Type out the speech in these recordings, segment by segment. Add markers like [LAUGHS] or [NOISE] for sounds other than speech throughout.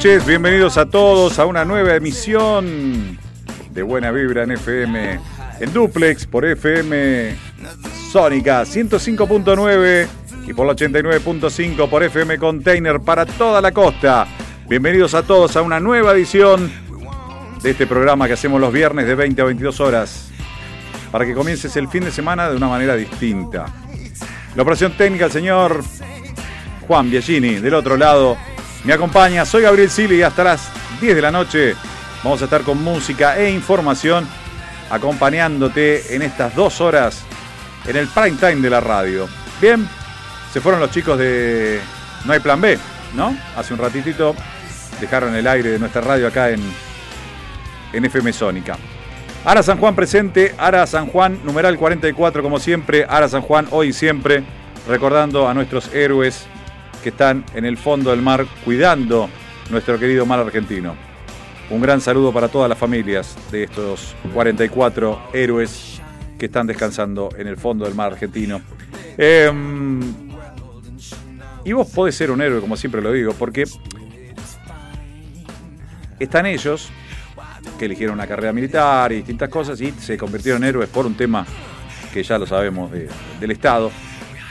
Noches, bienvenidos a todos a una nueva emisión de Buena Vibra en FM, en Duplex por FM Sónica 105.9 y por la 89.5 por FM Container para toda la costa. Bienvenidos a todos a una nueva edición de este programa que hacemos los viernes de 20 a 22 horas para que comiences el fin de semana de una manera distinta. La operación técnica, el señor Juan Biagini, del otro lado, me acompaña. Soy Gabriel Sili y hasta las 10 de la noche vamos a estar con música e información acompañándote en estas dos horas en el prime time de la radio. Bien, se fueron los chicos de No hay plan B, ¿no? Hace un ratitito dejaron el aire de nuestra radio acá en, FM Sónica. Ara San Juan presente, Ara San Juan, numeral 44 como siempre, Ara San Juan hoy siempre, recordando a nuestros héroes que están en el fondo del mar cuidando nuestro querido mar argentino. Un gran saludo para todas las familias de estos 44 héroes que están descansando en el fondo del mar argentino. Em, y vos podés ser un héroe, como siempre lo digo, porque están ellos que eligieron una carrera militar y distintas cosas y se convirtieron en héroes por un tema que ya lo sabemos de- del Estado.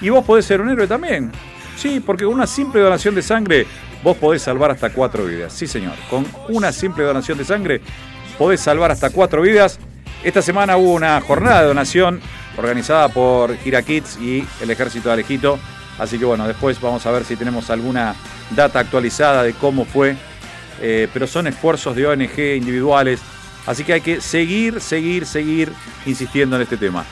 Y vos podés ser un héroe también. Sí, porque con una simple donación de sangre vos podés salvar hasta cuatro vidas. Sí, señor. Con una simple donación de sangre podés salvar hasta cuatro vidas. Esta semana hubo una jornada de donación organizada por Gira Kids y el Ejército de Alejito. Así que bueno, después vamos a ver si tenemos alguna data actualizada de cómo fue. Eh, pero son esfuerzos de ONG individuales. Así que hay que seguir, seguir, seguir insistiendo en este tema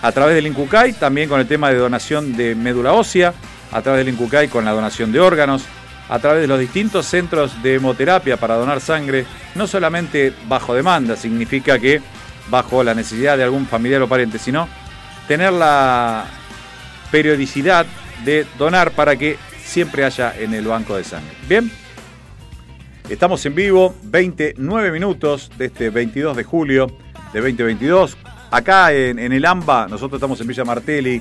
a través del Incucay, también con el tema de donación de médula ósea, a través del Incucay con la donación de órganos, a través de los distintos centros de hemoterapia para donar sangre, no solamente bajo demanda, significa que bajo la necesidad de algún familiar o pariente, sino tener la periodicidad de donar para que siempre haya en el banco de sangre. Bien, estamos en vivo, 29 minutos de este 22 de julio de 2022. Acá en, el AMBA, nosotros estamos en Villa Martelli,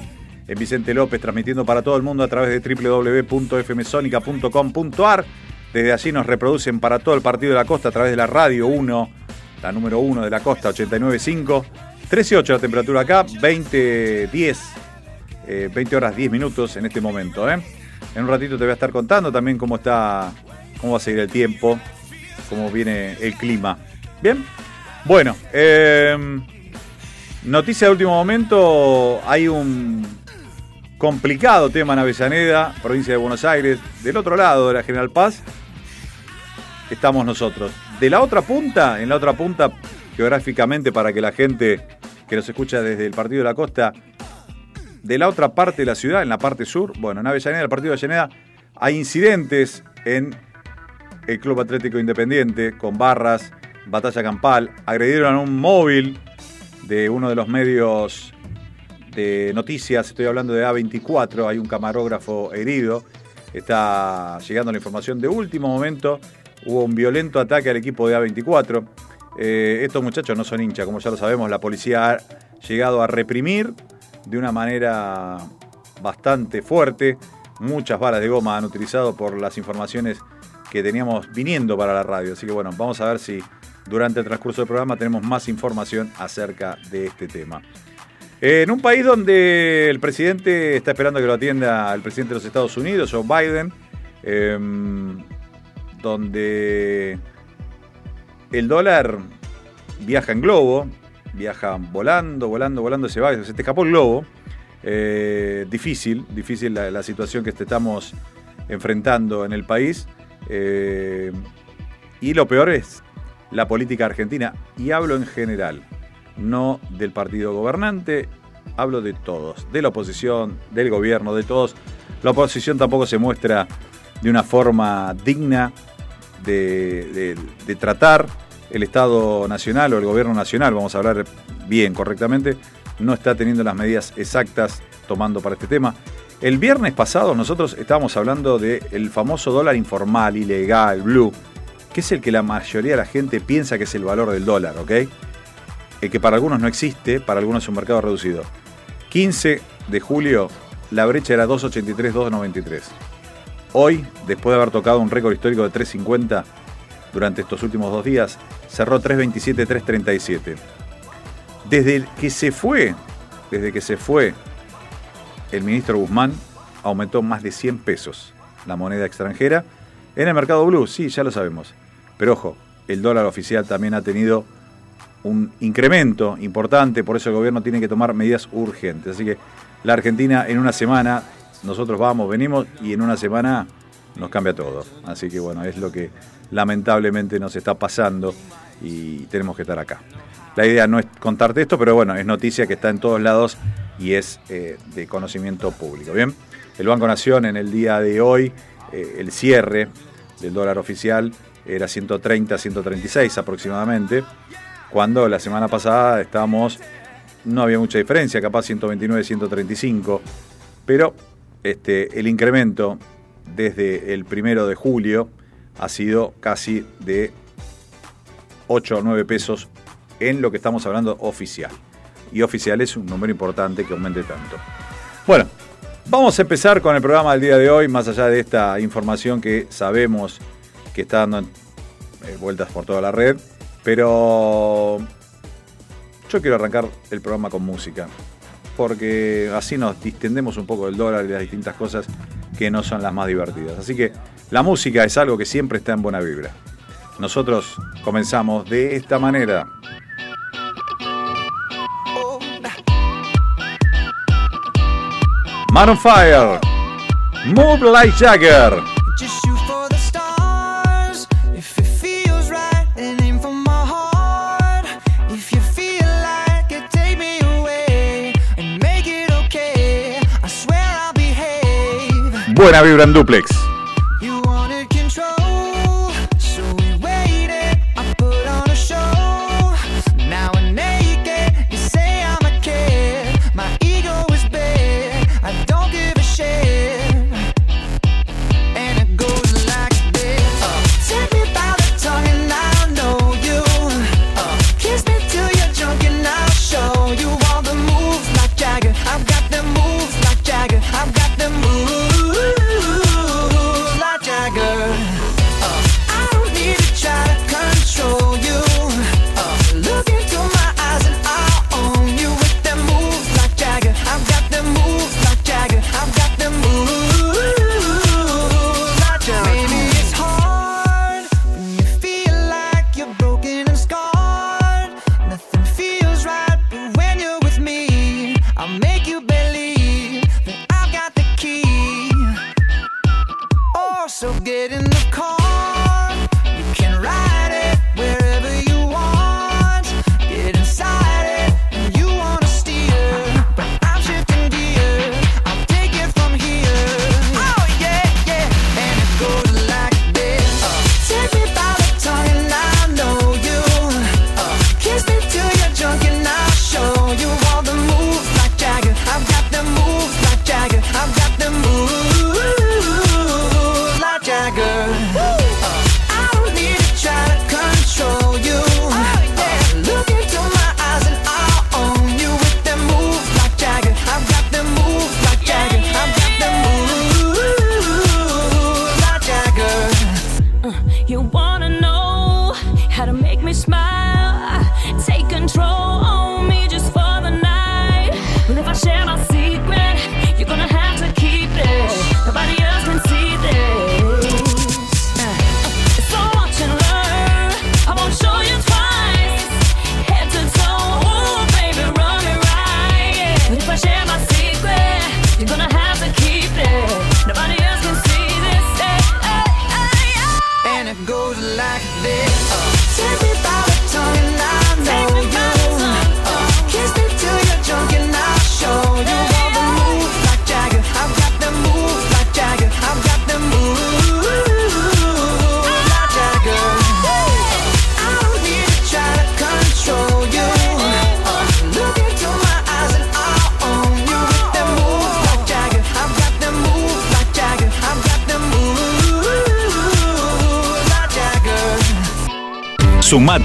Vicente López, transmitiendo para todo el mundo a través de www.fmsonica.com.ar. Desde allí nos reproducen para todo el partido de la costa a través de la radio 1, la número 1 de la costa, 89.5. 13.8 la temperatura acá, 20.10, eh, 20 horas 10 minutos en este momento. ¿eh? En un ratito te voy a estar contando también cómo está, cómo va a seguir el tiempo, cómo viene el clima. Bien, bueno, eh, noticia de último momento, hay un complicado tema en provincia de Buenos Aires, del otro lado de la General Paz, estamos nosotros. De la otra punta, en la otra punta, geográficamente para que la gente que nos escucha desde el Partido de la Costa, de la otra parte de la ciudad, en la parte sur, bueno, en Avellaneda, el Partido de Avellaneda, hay incidentes en el Club Atlético Independiente con barras, batalla campal, agredieron a un móvil de uno de los medios noticias, estoy hablando de A24, hay un camarógrafo herido, está llegando la información de último momento. Hubo un violento ataque al equipo de A24. Eh, estos muchachos no son hinchas, como ya lo sabemos. La policía ha llegado a reprimir de una manera bastante fuerte. Muchas balas de goma han utilizado por las informaciones que teníamos viniendo para la radio. Así que bueno, vamos a ver si durante el transcurso del programa tenemos más información acerca de este tema. En un país donde el presidente está esperando que lo atienda el presidente de los Estados Unidos, Joe Biden, em, donde el dólar viaja en globo, viaja volando, volando, volando, se va, se te escapó el globo. Eh, difícil, difícil la, situación que estamos enfrentando en el país. Eh, y lo peor es la política argentina, y hablo en general, no del partido gobernante, hablo de todos, de la oposición, del gobierno, de todos. La oposición tampoco se muestra de una forma digna de, tratar el Estado Nacional o el Gobierno Nacional, vamos a hablar bien, correctamente, no está teniendo las medidas exactas tomando para este tema. El viernes pasado nosotros estábamos hablando del famoso dólar informal, ilegal, blue, que es el que la mayoría de la gente piensa que es el valor del dólar, ¿ok? El que para algunos no existe, para algunos es un mercado reducido. 15 de julio la brecha era 2.83, 2.93. Hoy, después de haber tocado un récord histórico de 3.50 durante estos últimos dos días, cerró 3.27, 3.37. Desde que se fue, desde que se fue el ministro Guzmán, aumentó más de 100 pesos la moneda extranjera. En el mercado blue, sí, ya lo sabemos. Pero ojo, el dólar oficial también ha tenido un incremento importante, por eso el gobierno tiene que tomar medidas urgentes. Así que la Argentina en una semana, nosotros vamos, venimos y en una semana nos cambia todo. Así que bueno, es lo que lamentablemente nos está pasando y tenemos que estar acá. La idea no es contarte esto, pero bueno, es noticia que está en todos lados y es eh, de conocimiento público. Bien, el Banco Nación en el día de hoy, eh, el cierre del dólar oficial era 130, 136 aproximadamente, cuando la semana pasada estábamos, no había mucha diferencia, capaz 129, 135, pero este, el incremento desde el primero de julio ha sido casi de 8 o 9 pesos en lo que estamos hablando oficial. Y oficial es un número importante que aumente tanto. Bueno, vamos a empezar con el programa del día de hoy, más allá de esta información que sabemos que está dando eh, vueltas por toda la red, pero yo quiero arrancar el programa con música, porque así nos distendemos un poco del dólar y las distintas cosas que no son las más divertidas. Así que la música es algo que siempre está en buena vibra. Nosotros comenzamos de esta manera. Man on Fire, Move Like Jagger. Buena vibra en duplex.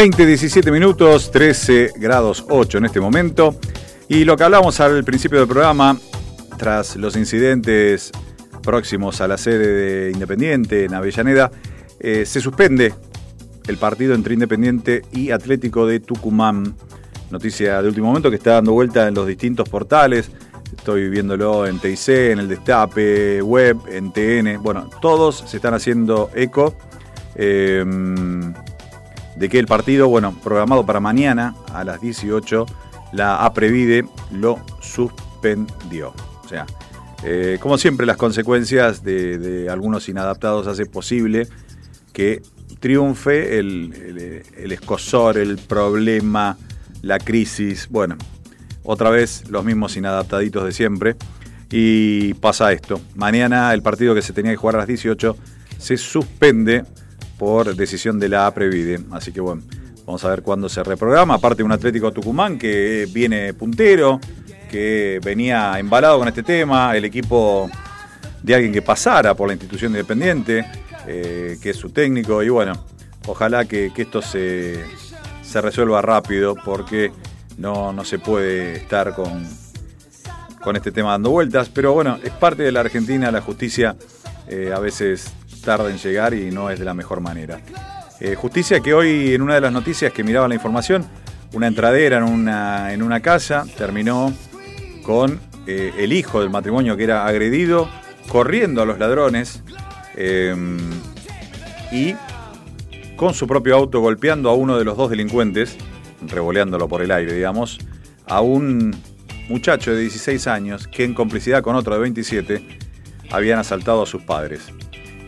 20, 17 minutos, 13 grados 8 en este momento. Y lo que hablamos al principio del programa, tras los incidentes próximos a la sede de Independiente en Avellaneda, eh, se suspende el partido entre Independiente y Atlético de Tucumán. Noticia de último momento que está dando vuelta en los distintos portales. Estoy viéndolo en TIC, en el Destape, Web, en TN. Bueno, todos se están haciendo eco. Eh, de que el partido, bueno, programado para mañana a las 18, la APREVIDE lo suspendió. O sea, eh, como siempre, las consecuencias de, algunos inadaptados hace posible que triunfe el, el, escosor, el problema, la crisis. Bueno, otra vez los mismos inadaptaditos de siempre. Y pasa esto. Mañana el partido que se tenía que jugar a las 18 se suspende por decisión de la APREVIDE. Así que bueno, vamos a ver cuándo se reprograma. Aparte un Atlético Tucumán que viene puntero, que venía embalado con este tema, el equipo de alguien que pasara por la institución independiente, eh, que es su técnico, y bueno, ojalá que, esto se, se, resuelva rápido porque no, no se puede estar con, con este tema dando vueltas, pero bueno, es parte de la Argentina, la justicia eh, a veces tarda en llegar y no es de la mejor manera. Eh, justicia que hoy en una de las noticias que miraba la información, una entradera en una, en una casa terminó con eh, el hijo del matrimonio que era agredido, corriendo a los ladrones em, y con su propio auto golpeando a uno de los dos delincuentes, revoleándolo por el aire, digamos, a un muchacho de 16 años que en complicidad con otro de 27 habían asaltado a sus padres.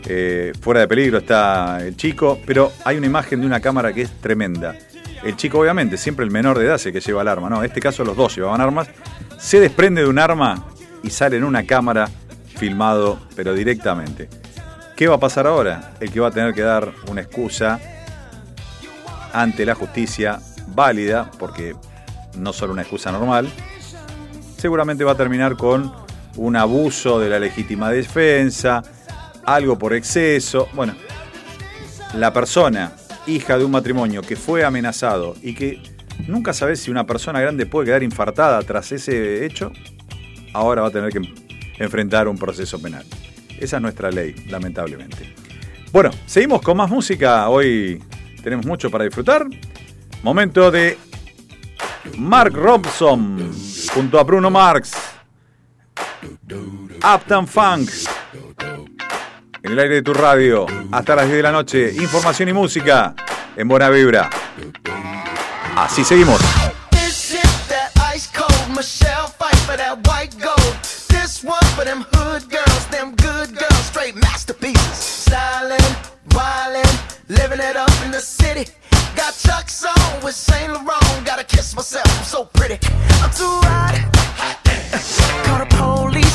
Eh, fuera de peligro está el chico, pero hay una imagen de una cámara que es tremenda. El chico, obviamente, siempre el menor de edad es el que lleva el arma, ¿no? En este caso los dos llevaban armas. Se desprende de un arma y sale en una cámara filmado, pero directamente. ¿Qué va a pasar ahora? El que va a tener que dar una excusa ante la justicia válida, porque no solo una excusa normal, seguramente va a terminar con un abuso de la legítima defensa, algo por exceso. Bueno, la persona, hija de un matrimonio que fue amenazado y que nunca sabes si una persona grande puede quedar infartada tras ese hecho, ahora va a tener que enfrentar un proceso penal. Esa es nuestra ley, lamentablemente. Bueno, seguimos con más música. Hoy tenemos mucho para disfrutar. Momento de Mark Robson junto a Bruno Marx. Uptown Funk en el aire de tu radio hasta las 10 de la noche. Información y música en Buena Vibra. Así seguimos.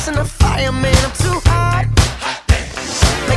in the I'm. I'm too hot.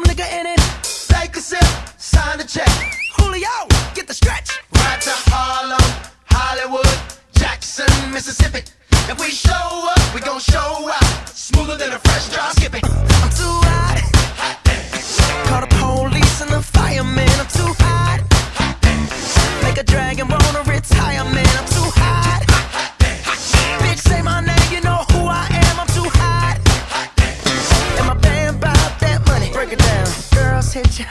some nigga in it. Take a sip, sign the check. Julio, get the stretch. Right to Harlem, Hollywood, Jackson, Mississippi. If we show up, we gon' show out. Smoother than a fresh drop. Skip it. I'm too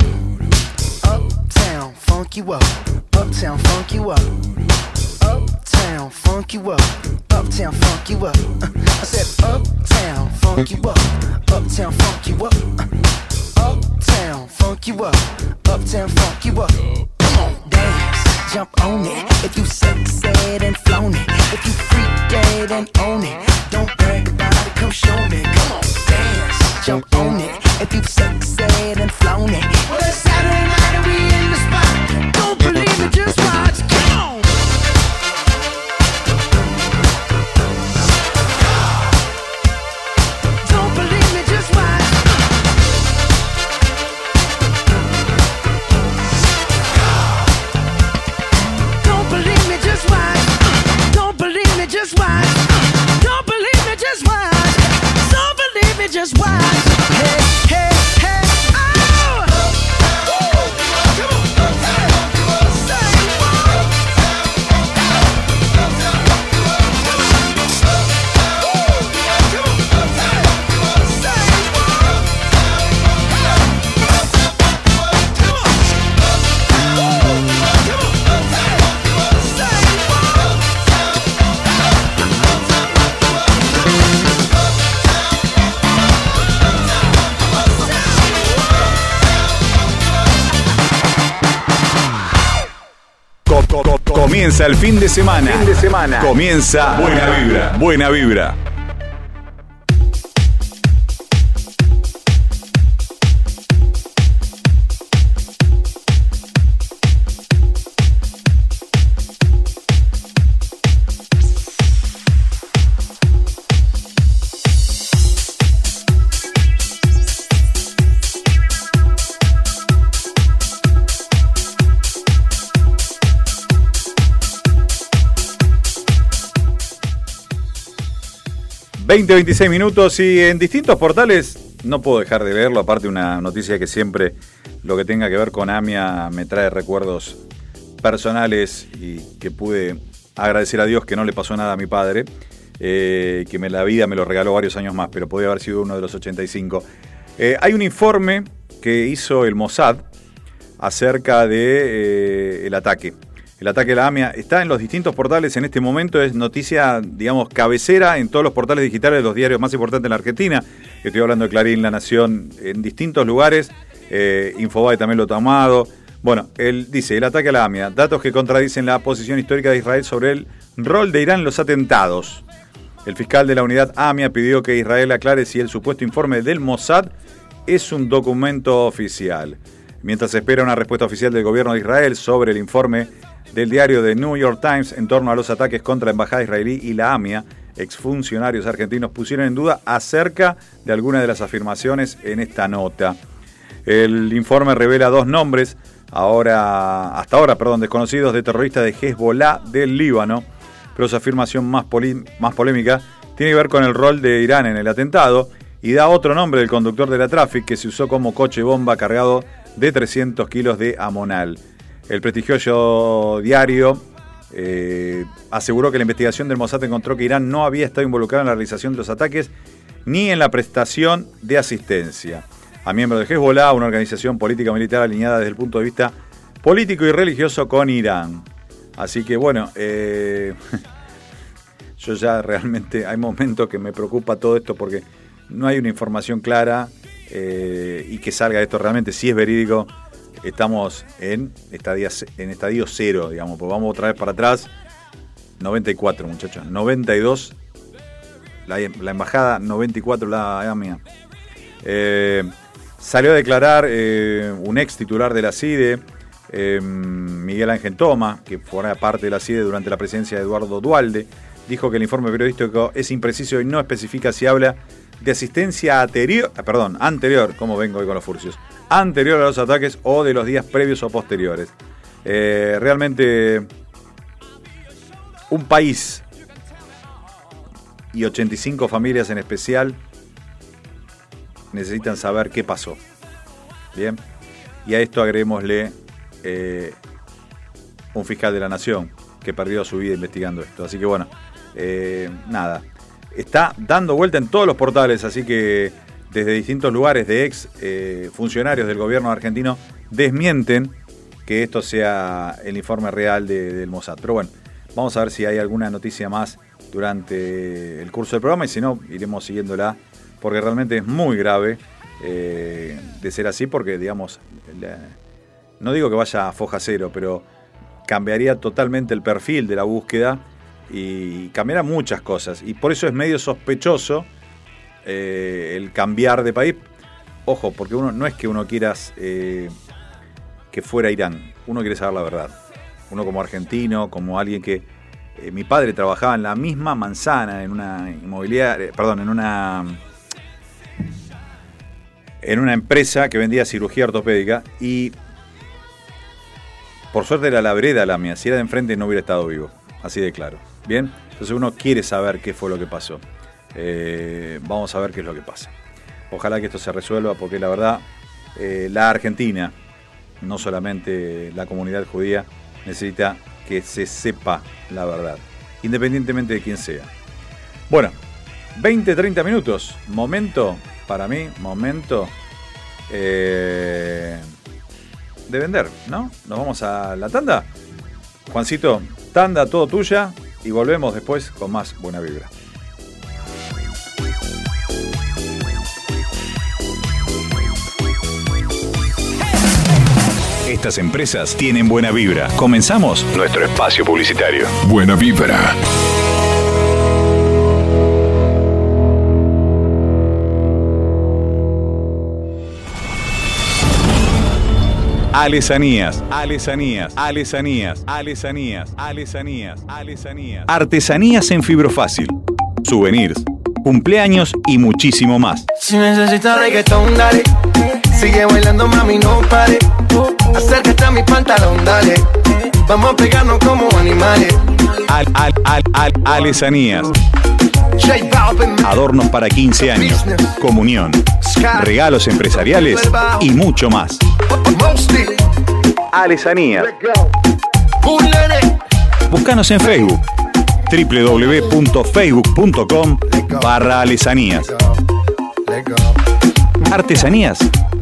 something. Uptown, funk you up. Uptown, funk you up. Uptown, funk you up. Uptown, funk you up. Uh, [LAUGHS] I said, Uptown, funk you up. Uptown, funk you up. Uh, Uptown, funk you up. Uptown, funk you up. Come on, dance, jump on it. If you succeed and flown it. If you freak dead and own it. Don't brag about it, come show me. Jump on it. If you succeed and flown it. Well, it's Saturday night just watch. Comienza el fin de semana. Fin de semana. Comienza Buena Vibra. Buena Vibra. Veinte, 26 minutos y en distintos portales no puedo dejar de verlo, aparte una noticia que siempre lo que tenga que ver con AMIA me trae recuerdos personales y que pude agradecer a Dios que no le pasó nada a mi padre, eh, que me, la vida me lo regaló varios años más, pero podría haber sido uno de los 85. Eh, hay un informe que hizo el Mossad acerca de eh, ataque. El ataque a la AMIA está en los distintos portales en este momento, es noticia, digamos, cabecera en todos los portales digitales de los diarios más importantes en la Argentina. Estoy hablando de Clarín, La Nación, en distintos lugares. Eh, Infobae también lo ha tomado. Bueno, él dice, el ataque a la AMIA, datos que contradicen la posición histórica de Israel sobre el rol de Irán en los atentados. El fiscal de la unidad AMIA pidió que Israel aclare si el supuesto informe del Mossad es un documento oficial. Mientras se espera una respuesta oficial del gobierno de Israel sobre el informe del diario The New York Times en torno a los ataques contra la embajada israelí y la AMIA, exfuncionarios argentinos pusieron en duda acerca de algunas de las afirmaciones en esta nota. El informe revela dos nombres, ahora, hasta ahora, perdón, desconocidos de terroristas de Hezbollah del Líbano, pero su afirmación más, más polémica tiene que ver con el rol de Irán en el atentado y da otro nombre del conductor de la Traffic que se usó como coche bomba cargado de 300 kilos de amonal. El prestigioso diario eh, aseguró que la investigación del Mossad encontró que Irán no había estado involucrado en la realización de los ataques ni en la prestación de asistencia a miembros de Hezbollah, una organización política militar alineada desde el punto de vista político y religioso con Irán. Así que bueno, eh, [LAUGHS] yo ya realmente hay momentos que me preocupa todo esto porque no hay una información clara eh, y que salga esto realmente, si es verídico, estamos en, estadio, en estadio cero, digamos, pues vamos otra vez para atrás. 94, muchachos. 92. La, la embajada 94, la, la mía. Eh, salió a declarar eh, un ex titular de la CIDE, eh, Miguel Ángel Toma, que fuera parte de la CIDE durante la presidencia de Eduardo Dualde. Dijo que el informe periodístico es impreciso y no especifica si habla de asistencia anterior, perdón, anterior, como vengo hoy con los furcios, anterior a los ataques o de los días previos o posteriores. Eh, realmente un país y 85 familias en especial necesitan saber qué pasó. Bien, y a esto agreguémosle eh, un fiscal de la nación que perdió su vida investigando esto. Así que bueno, eh, nada, está dando vuelta en todos los portales, así que desde distintos lugares de ex eh, funcionarios del gobierno argentino desmienten que esto sea el informe real de- del Mossad. Pero bueno, vamos a ver si hay alguna noticia más durante el curso del programa y si no, iremos siguiéndola porque realmente es muy grave eh, de ser así porque, digamos, no digo que vaya a foja cero, pero cambiaría totalmente el perfil de la búsqueda y cambiará muchas cosas. Y por eso es medio sospechoso eh, el cambiar de país. Ojo, porque uno no es que uno quiera eh, que fuera Irán, uno quiere saber la verdad. Uno como argentino, como alguien que... eh, mi padre trabajaba en la misma manzana, en una inmobiliaria, perdón, en una... En una empresa que vendía cirugía ortopédica y por suerte la vereda la mía, si era de enfrente no hubiera estado vivo, así de claro. Bien, entonces uno quiere saber qué fue lo que pasó. Eh, vamos a ver qué es lo que pasa. Ojalá que esto se resuelva porque la verdad, eh, la Argentina, no solamente la comunidad judía, necesita que se sepa la verdad, independientemente de quién sea. Bueno, 20, 30 minutos, momento, para mí, momento eh, de vender, ¿no? Nos vamos a la tanda. Juancito, tanda todo tuya y volvemos después con más buena vibra. Estas empresas tienen buena vibra. Comenzamos nuestro espacio publicitario. Buena vibra. Alesanías, alesanías, alesanías, alesanías, alesanías, alesanías. Artesanías en fibro fácil. Souvenirs, cumpleaños y muchísimo más. Si necesitas reggaetón, dale. Sigue bailando, mami, no pare. Acércate a mi pantalón, dale. Vamos a pegarnos como animales. Al, al, al, al, alesanías. Adornos para 15 años, comunión, regalos empresariales y mucho más. Alesanías. Búscanos en Facebook www.facebook.com barra alesanías. Artesanías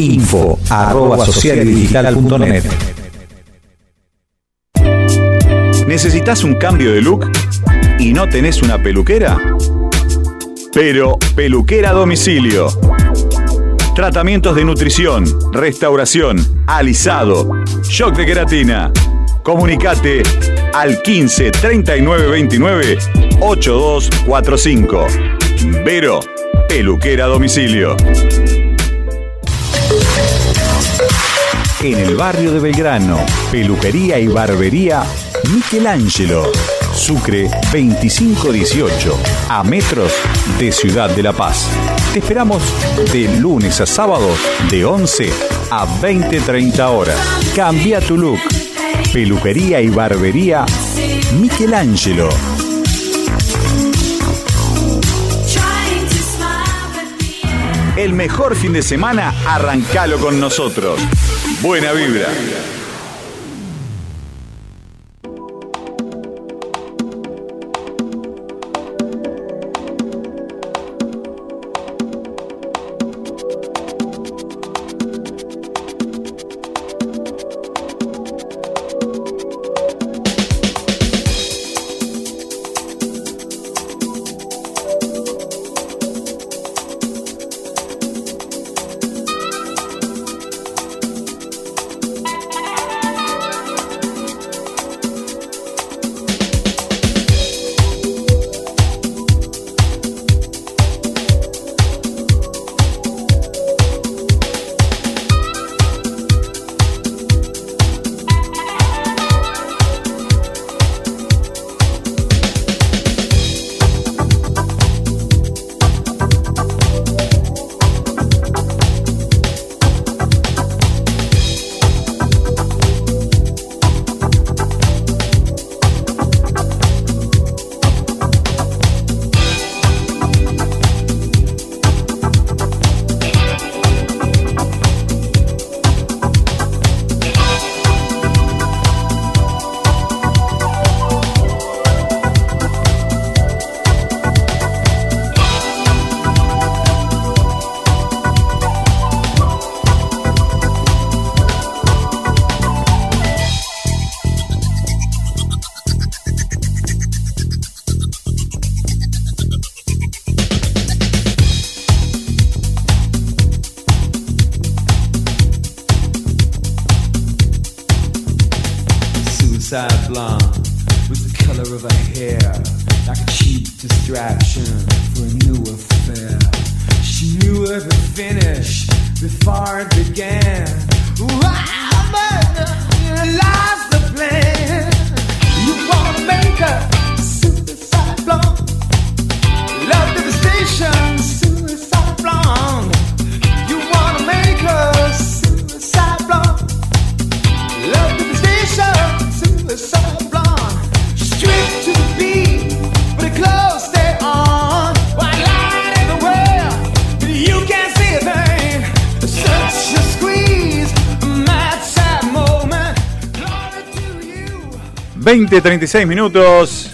Info arroba ¿Necesitas un cambio de look y no tenés una peluquera? Pero Peluquera Domicilio. Tratamientos de nutrición, restauración, alisado, shock de queratina. Comunicate al 15 39 29 8245. Vero, Peluquera Domicilio. En el barrio de Belgrano, peluquería y barbería Michelangelo. Sucre 2518, a metros de Ciudad de La Paz. Te esperamos de lunes a sábado de 11 a 20-30 horas. Cambia tu look. Peluquería y barbería Michelangelo. El mejor fin de semana, arrancalo con nosotros. Buena vibra. 20, 36 minutos.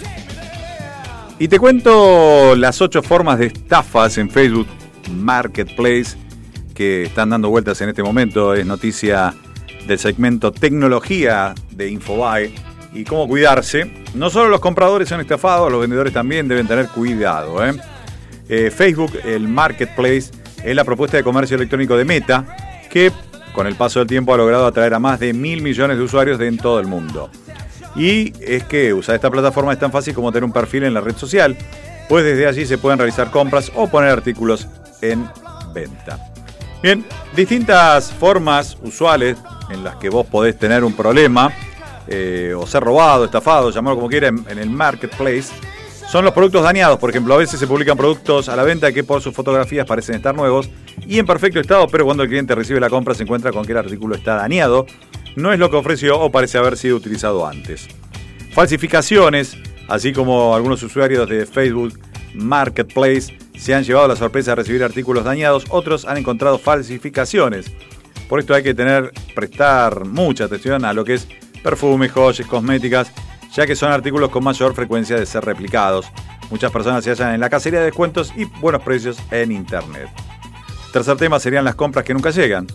Y te cuento las ocho formas de estafas en Facebook Marketplace que están dando vueltas en este momento. Es noticia del segmento tecnología de Infobae y cómo cuidarse. No solo los compradores son estafados, los vendedores también deben tener cuidado. ¿eh? Eh, Facebook, el Marketplace, es la propuesta de comercio electrónico de Meta que con el paso del tiempo ha logrado atraer a más de mil millones de usuarios de en todo el mundo. Y es que usar esta plataforma es tan fácil como tener un perfil en la red social, pues desde allí se pueden realizar compras o poner artículos en venta. Bien, distintas formas usuales en las que vos podés tener un problema eh, o ser robado, estafado, llamarlo como quiera, en, en el marketplace, son los productos dañados. Por ejemplo, a veces se publican productos a la venta que por sus fotografías parecen estar nuevos y en perfecto estado, pero cuando el cliente recibe la compra se encuentra con que el artículo está dañado, no es lo que ofreció o parece haber sido utilizado antes. Falsificaciones, así como algunos usuarios de Facebook Marketplace se han llevado la sorpresa de recibir artículos dañados, otros han encontrado falsificaciones. Por esto hay que tener, prestar mucha atención a lo que es perfumes, joyas, cosméticas, ya que son artículos con mayor frecuencia de ser replicados. Muchas personas se hallan en la cacería de descuentos y buenos precios en Internet. Tercer tema serían las compras que nunca llegan.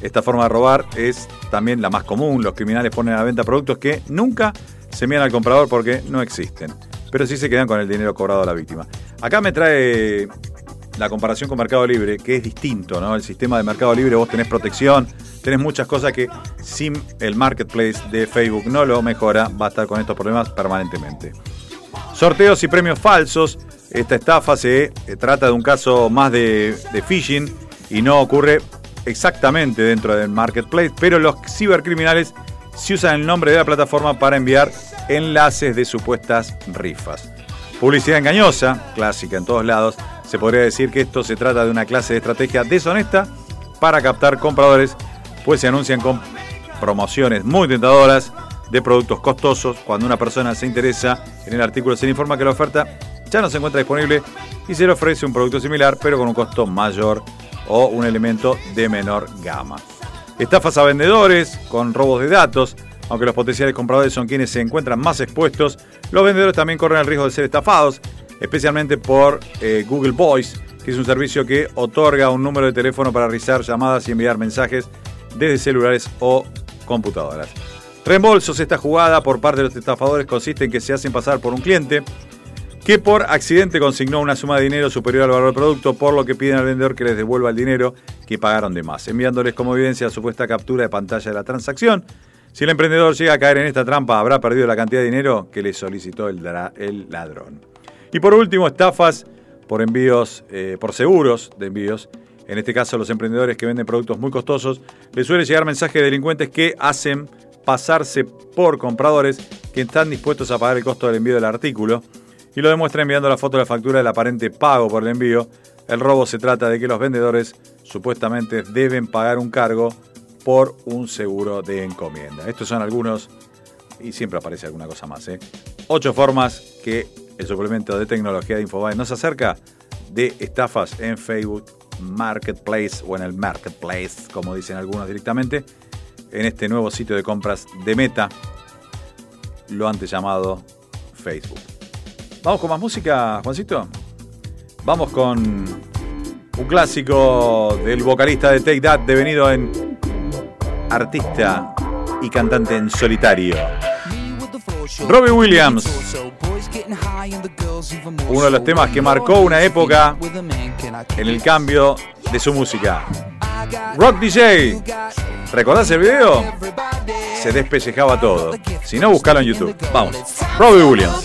Esta forma de robar es también la más común. Los criminales ponen a venta productos que nunca se envían al comprador porque no existen, pero sí se quedan con el dinero cobrado a la víctima. Acá me trae la comparación con Mercado Libre, que es distinto, ¿no? El sistema de Mercado Libre, vos tenés protección, tenés muchas cosas que sin el marketplace de Facebook no lo mejora, va a estar con estos problemas permanentemente. Sorteos y premios falsos. Esta estafa se eh, trata de un caso más de phishing y no ocurre exactamente dentro del marketplace, pero los cibercriminales sí usan el nombre de la plataforma para enviar enlaces de supuestas rifas. Publicidad engañosa, clásica en todos lados, se podría decir que esto se trata de una clase de estrategia deshonesta para captar compradores, pues se anuncian con promociones muy tentadoras de productos costosos. Cuando una persona se interesa en el artículo se le informa que la oferta ya no se encuentra disponible y se le ofrece un producto similar pero con un costo mayor o un elemento de menor gama. Estafas a vendedores con robos de datos. Aunque los potenciales compradores son quienes se encuentran más expuestos, los vendedores también corren el riesgo de ser estafados, especialmente por eh, Google Voice, que es un servicio que otorga un número de teléfono para realizar llamadas y enviar mensajes desde celulares o computadoras. Reembolsos, esta jugada por parte de los estafadores consiste en que se hacen pasar por un cliente que por accidente consignó una suma de dinero superior al valor del producto, por lo que piden al vendedor que les devuelva el dinero que pagaron de más, enviándoles como evidencia la supuesta captura de pantalla de la transacción. Si el emprendedor llega a caer en esta trampa, habrá perdido la cantidad de dinero que le solicitó el, el ladrón. Y por último, estafas por envíos, eh, por seguros de envíos. En este caso, los emprendedores que venden productos muy costosos, les suele llegar mensajes de delincuentes que hacen pasarse por compradores que están dispuestos a pagar el costo del envío del artículo y lo demuestra enviando la foto de la factura del aparente pago por el envío. El robo se trata de que los vendedores supuestamente deben pagar un cargo por un seguro de encomienda. Estos son algunos, y siempre aparece alguna cosa más, ¿eh? Ocho formas que el suplemento de tecnología de Infobae nos acerca de estafas en Facebook Marketplace o en el Marketplace, como dicen algunos directamente, en este nuevo sitio de compras de Meta, lo antes llamado Facebook. Vamos con más música, Juancito. Vamos con un clásico del vocalista de Take That, devenido en artista y cantante en solitario. Robbie Williams, uno de los temas que marcó una época en el cambio de su música. Rock DJ, ¿recordás el video? Se despellejaba todo. Si no, buscalo en YouTube. Vamos. Robbie Williams.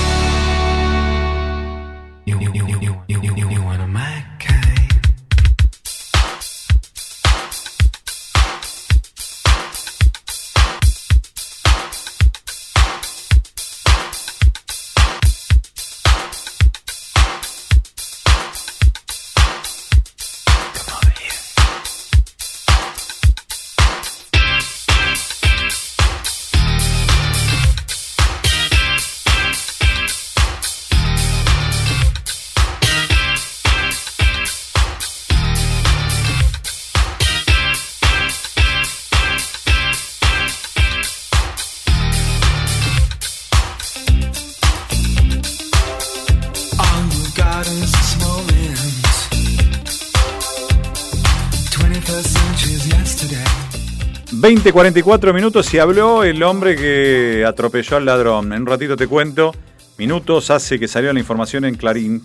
20, 44 minutos y habló el hombre que atropelló al ladrón. En un ratito te cuento. Minutos hace que salió la información en Clarín,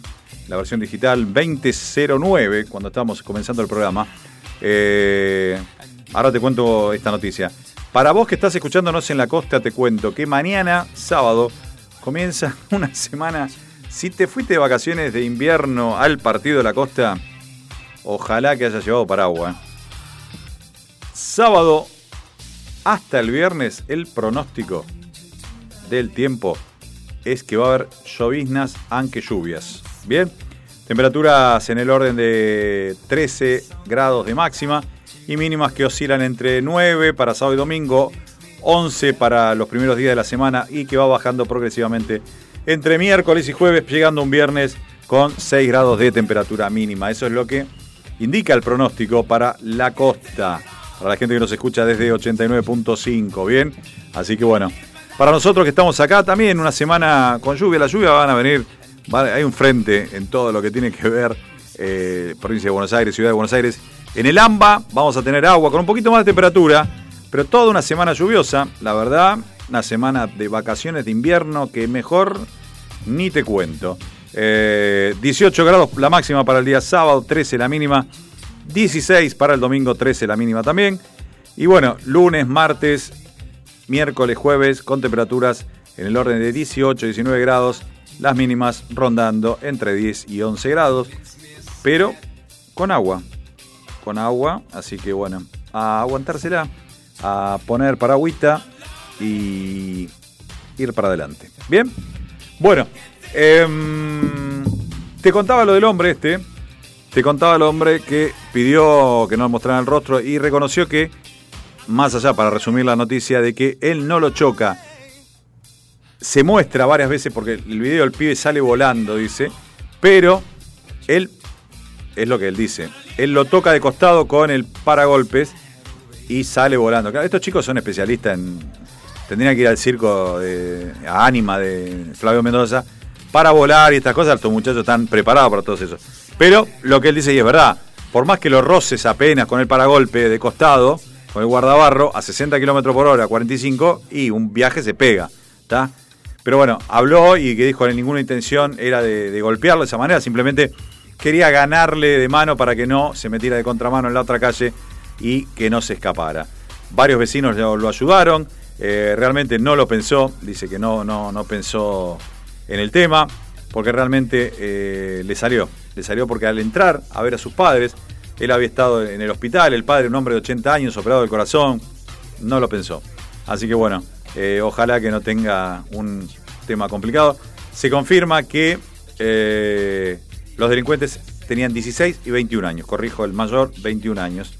la versión digital 2009, cuando estábamos comenzando el programa. Eh, ahora te cuento esta noticia. Para vos que estás escuchándonos en la costa, te cuento que mañana, sábado, comienza [LAUGHS] una semana. Si te fuiste de vacaciones de invierno al partido de la costa, ojalá que hayas llevado paraguas. Sábado hasta el viernes, el pronóstico del tiempo es que va a haber lloviznas, aunque lluvias. Bien, temperaturas en el orden de 13 grados de máxima y mínimas que oscilan entre 9 para sábado y domingo, 11 para los primeros días de la semana y que va bajando progresivamente entre miércoles y jueves, llegando un viernes con 6 grados de temperatura mínima. Eso es lo que indica el pronóstico para la costa, para la gente que nos escucha desde 89.5, ¿bien? Así que bueno, para nosotros que estamos acá también una semana con lluvia, la lluvia van a venir, hay un frente en todo lo que tiene que ver eh, provincia de Buenos Aires, ciudad de Buenos Aires. En el AMBA vamos a tener agua con un poquito más de temperatura, pero toda una semana lluviosa, la verdad, una semana de vacaciones de invierno que mejor ni te cuento. Eh, 18 grados la máxima para el día sábado, 13 la mínima, 16 para el domingo, 13 la mínima también. Y bueno, lunes, martes, miércoles, jueves, con temperaturas en el orden de 18, 19 grados, las mínimas rondando entre 10 y 11 grados, pero con agua, con agua, así que bueno, a aguantársela, a poner paragüita y ir para adelante. Bien, bueno, em, te contaba lo del hombre este, te contaba el hombre que pidió que no mostraran el rostro y reconoció que, más allá para resumir la noticia, de que él no lo choca, se muestra varias veces porque el video del pibe sale volando, dice, pero él, es lo que él dice, él lo toca de costado con el paragolpes y sale volando. Claro, estos chicos son especialistas en... Tendrían que ir al circo de a Ánima de Flavio Mendoza para volar y estas cosas. Estos muchachos están preparados para todo eso. Pero lo que él dice y es verdad, por más que lo roces apenas con el paragolpe de costado, con el guardabarro, a 60 km por hora, 45, y un viaje se pega. Pero bueno, habló y que dijo que ninguna intención era de, golpearlo de esa manera, simplemente quería ganarle de mano para que no se metiera de contramano en la otra calle y que no se escapara. Varios vecinos lo, lo ayudaron, eh, realmente no lo pensó, dice que no, no, no pensó en el tema, porque realmente eh, le salió, le salió porque al entrar a ver a sus padres, él había estado en el hospital, el padre, un hombre de 80 años, operado del corazón, no lo pensó. Así que bueno, eh, ojalá que no tenga un tema complicado. Se confirma que eh, los delincuentes tenían 16 y 21 años, corrijo, el mayor 21 años,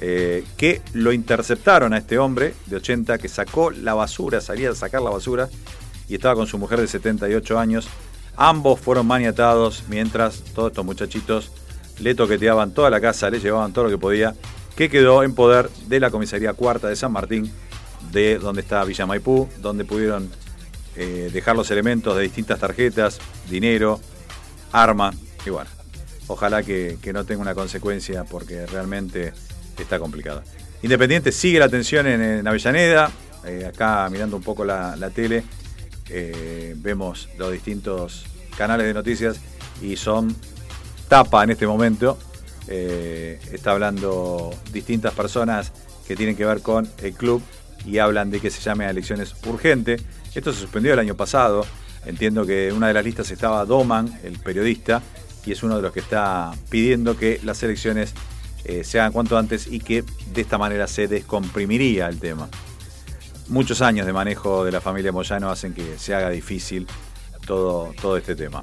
eh, que lo interceptaron a este hombre de 80 que sacó la basura, salía a sacar la basura y estaba con su mujer de 78 años. Ambos fueron maniatados mientras todos estos muchachitos le toqueteaban toda la casa, le llevaban todo lo que podía, que quedó en poder de la comisaría cuarta de San Martín, de donde está Villa Maipú, donde pudieron eh, dejar los elementos de distintas tarjetas, dinero, arma, y bueno, ojalá que, no tenga una consecuencia porque realmente está complicado. Independiente sigue la tensión en, Avellaneda, eh, acá mirando un poco la tele, vemos los distintos canales de noticias y son tapa en este momento eh, está hablando distintas personas que tienen que ver con el club y hablan de que se llame a elecciones urgente. Esto se suspendió el año pasado. Entiendo que en una de las listas estaba Doman, el periodista, y es uno de los que está pidiendo que las elecciones eh, se hagan cuanto antes y que de esta manera se descomprimiría el tema. Muchos años de manejo de la familia Moyano hacen que se haga difícil todo, todo este tema.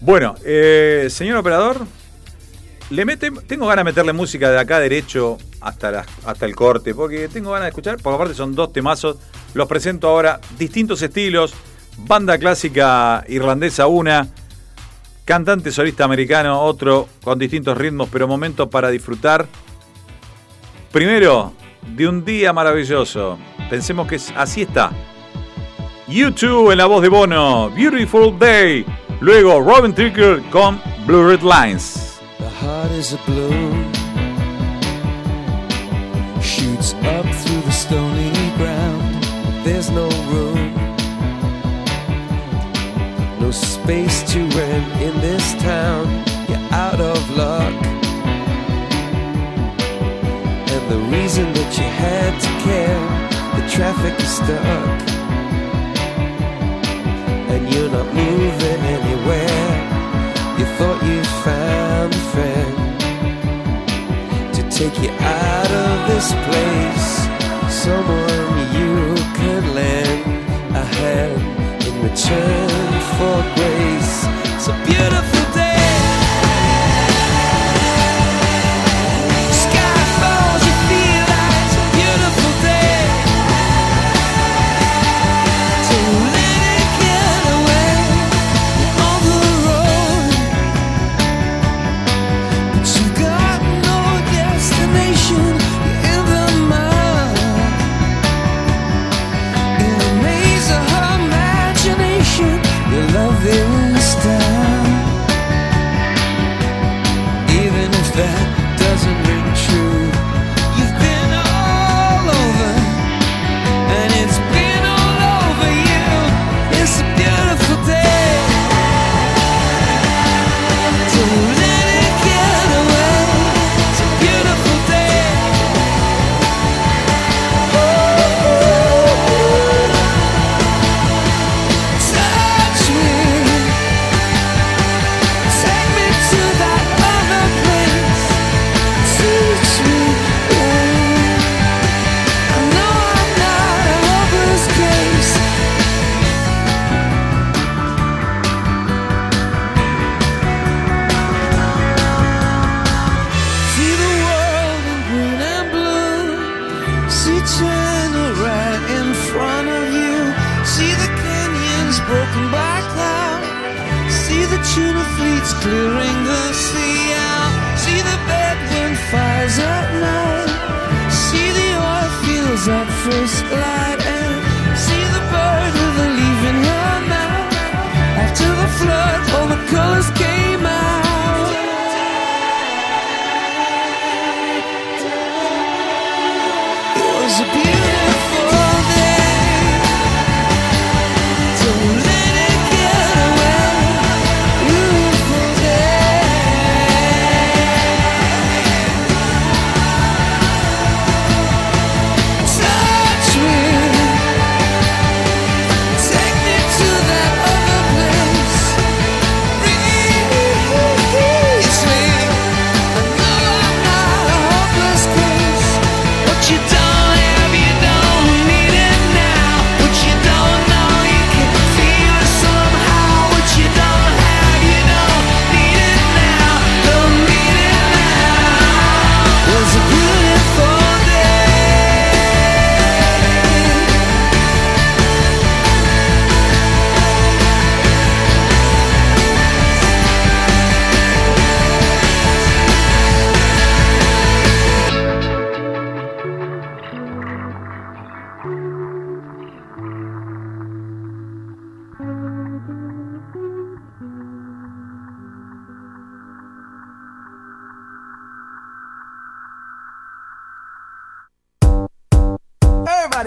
Bueno, eh, señor operador, le mete, tengo ganas de meterle música de acá derecho hasta, hasta el corte, porque tengo ganas de escuchar, porque aparte son dos temazos. Los presento ahora, distintos estilos, banda clásica irlandesa una, cantante solista americano otro, con distintos ritmos, pero momentos para disfrutar. Primero, de un día maravilloso. Pensemos que así está. YouTube en la voz de Bono, Beautiful Day. Luego Robin Tricker con Blue Red Lines. The heart is a balloon, shoots up through the stony ground. There's no room, no space to rent in this town. You're out of luck, the reason that you had to care, the traffic is stuck, and you're not moving anywhere. You thought you found a friend to take you out of this place. Someone you could lend a hand in return for grace. It's a beautiful day. Just like.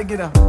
Get up.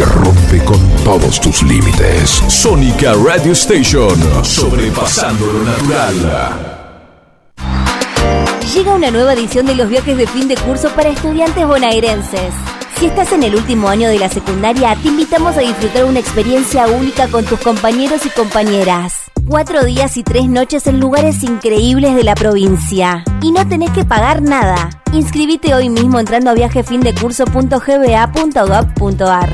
que rompe con todos tus límites. Sónica Radio Station, sobrepasando lo natural. Llega una nueva edición de los viajes de fin de curso para estudiantes bonaerenses. Si estás en el último año de la secundaria, te invitamos a disfrutar una experiencia única con tus compañeros y compañeras. Cuatro días y tres noches en lugares increíbles de la provincia. Y no tenés que pagar nada. Inscribite hoy mismo entrando a viajefindecurso.gba.gov.ar.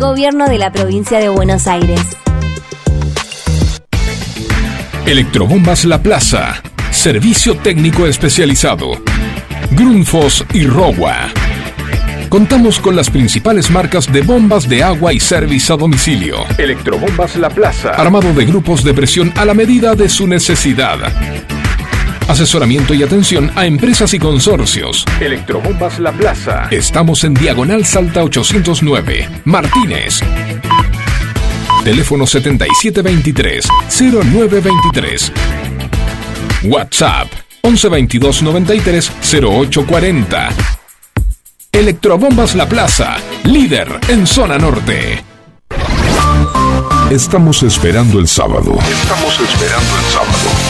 Gobierno de la provincia de Buenos Aires. Electrobombas La Plaza. Servicio técnico especializado. Grunfos y Rowa. Contamos con las principales marcas de bombas de agua y service a domicilio. Electrobombas La Plaza. Armado de grupos de presión a la medida de su necesidad asesoramiento y atención a empresas y consorcios. Electrobombas La Plaza. Estamos en Diagonal Salta 809, Martínez. Teléfono 7723-0923. WhatsApp 1122 93 Electrobombas La Plaza, líder en zona norte. Estamos esperando el sábado. Estamos esperando el sábado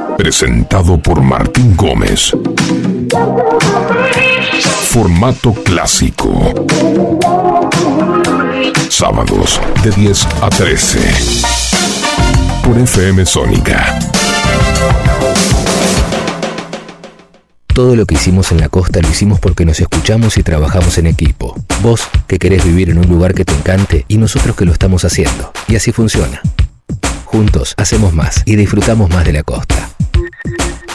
Presentado por Martín Gómez. Formato clásico. Sábados de 10 a 13. Por FM Sónica. Todo lo que hicimos en la costa lo hicimos porque nos escuchamos y trabajamos en equipo. Vos que querés vivir en un lugar que te encante y nosotros que lo estamos haciendo. Y así funciona. Juntos hacemos más y disfrutamos más de la costa.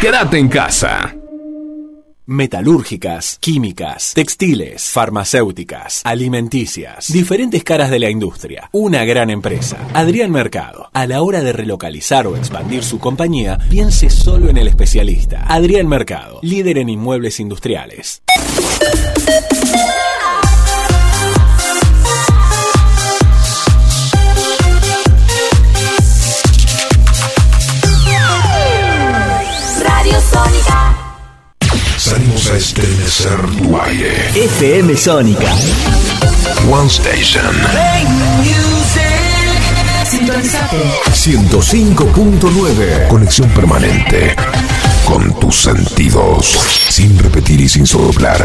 Quédate en casa. Metalúrgicas, químicas, textiles, farmacéuticas, alimenticias, diferentes caras de la industria. Una gran empresa. Adrián Mercado. A la hora de relocalizar o expandir su compañía, piense solo en el especialista. Adrián Mercado, líder en inmuebles industriales. Estremecer tu aire. FM Sónica. One Station. Sintonizate. 105.9. Conexión permanente con tus sentidos. Sin repetir y sin soplar.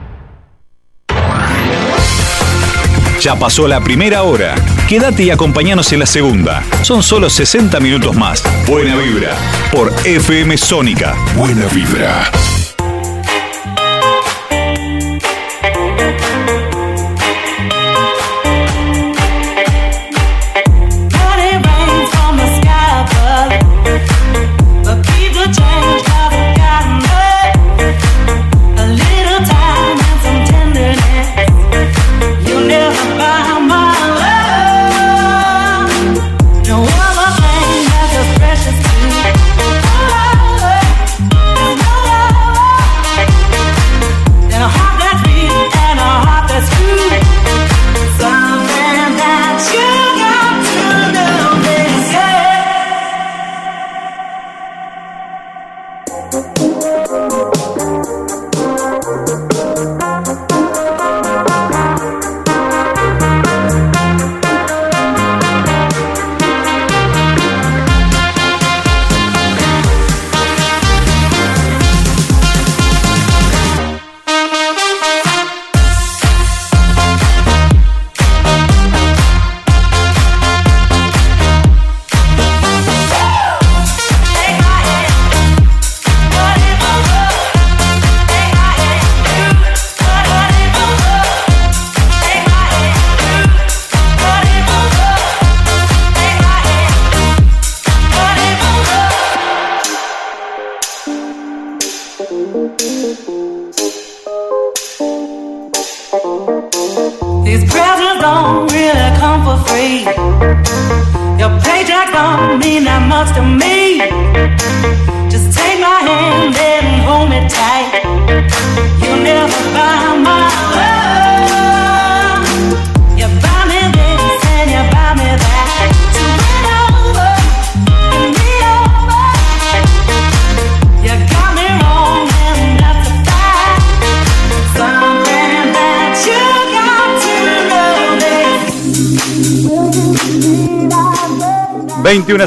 Ya pasó la primera hora. Quédate y acompañanos en la segunda. Son solo 60 minutos más. Buena vibra. Por FM Sónica. Buena vibra.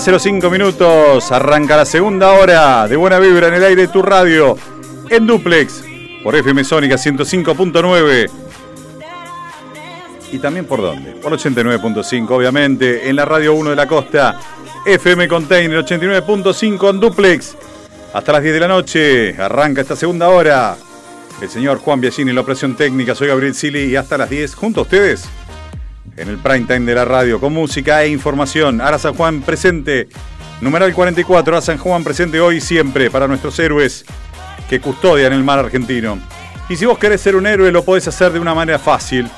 05 minutos. Arranca la segunda hora de Buena Vibra en el aire de tu radio. En Duplex. Por FM Sónica 105.9. Y también por dónde? Por 89.5, obviamente. En la radio 1 de la costa. FM Container 89.5 en Duplex. Hasta las 10 de la noche. Arranca esta segunda hora. El señor Juan Biagini en la operación técnica. Soy Gabriel Sili y hasta las 10 junto a ustedes en el prime time de la radio, con música e información. Ara San Juan presente, numeral 44, Ara San Juan presente hoy y siempre para nuestros héroes que custodian el mar argentino. Y si vos querés ser un héroe, lo podés hacer de una manera fácil,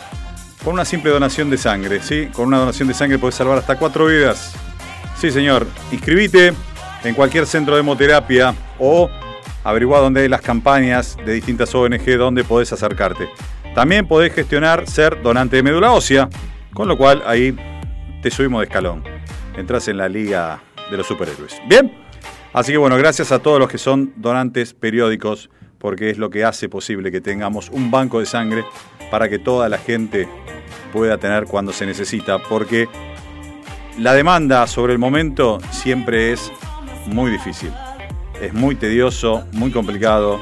con una simple donación de sangre, ¿sí? Con una donación de sangre podés salvar hasta cuatro vidas. Sí, señor. Inscribite en cualquier centro de hemoterapia o averigua dónde hay las campañas de distintas ONG donde podés acercarte. También podés gestionar ser donante de médula ósea, con lo cual ahí te subimos de escalón. Entrás en la liga de los superhéroes. Bien, así que bueno, gracias a todos los que son donantes periódicos, porque es lo que hace posible que tengamos un banco de sangre para que toda la gente pueda tener cuando se necesita, porque la demanda sobre el momento siempre es muy difícil. Es muy tedioso, muy complicado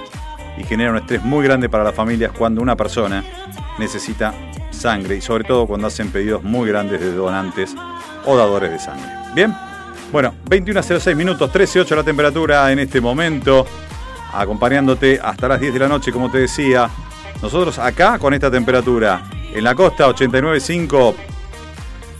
y genera un estrés muy grande para las familias cuando una persona necesita sangre y sobre todo cuando hacen pedidos muy grandes de donantes o dadores de sangre. Bien, bueno, 21.06 minutos, 13.8 la temperatura en este momento, acompañándote hasta las 10 de la noche, como te decía. Nosotros acá con esta temperatura, en la costa 89.5,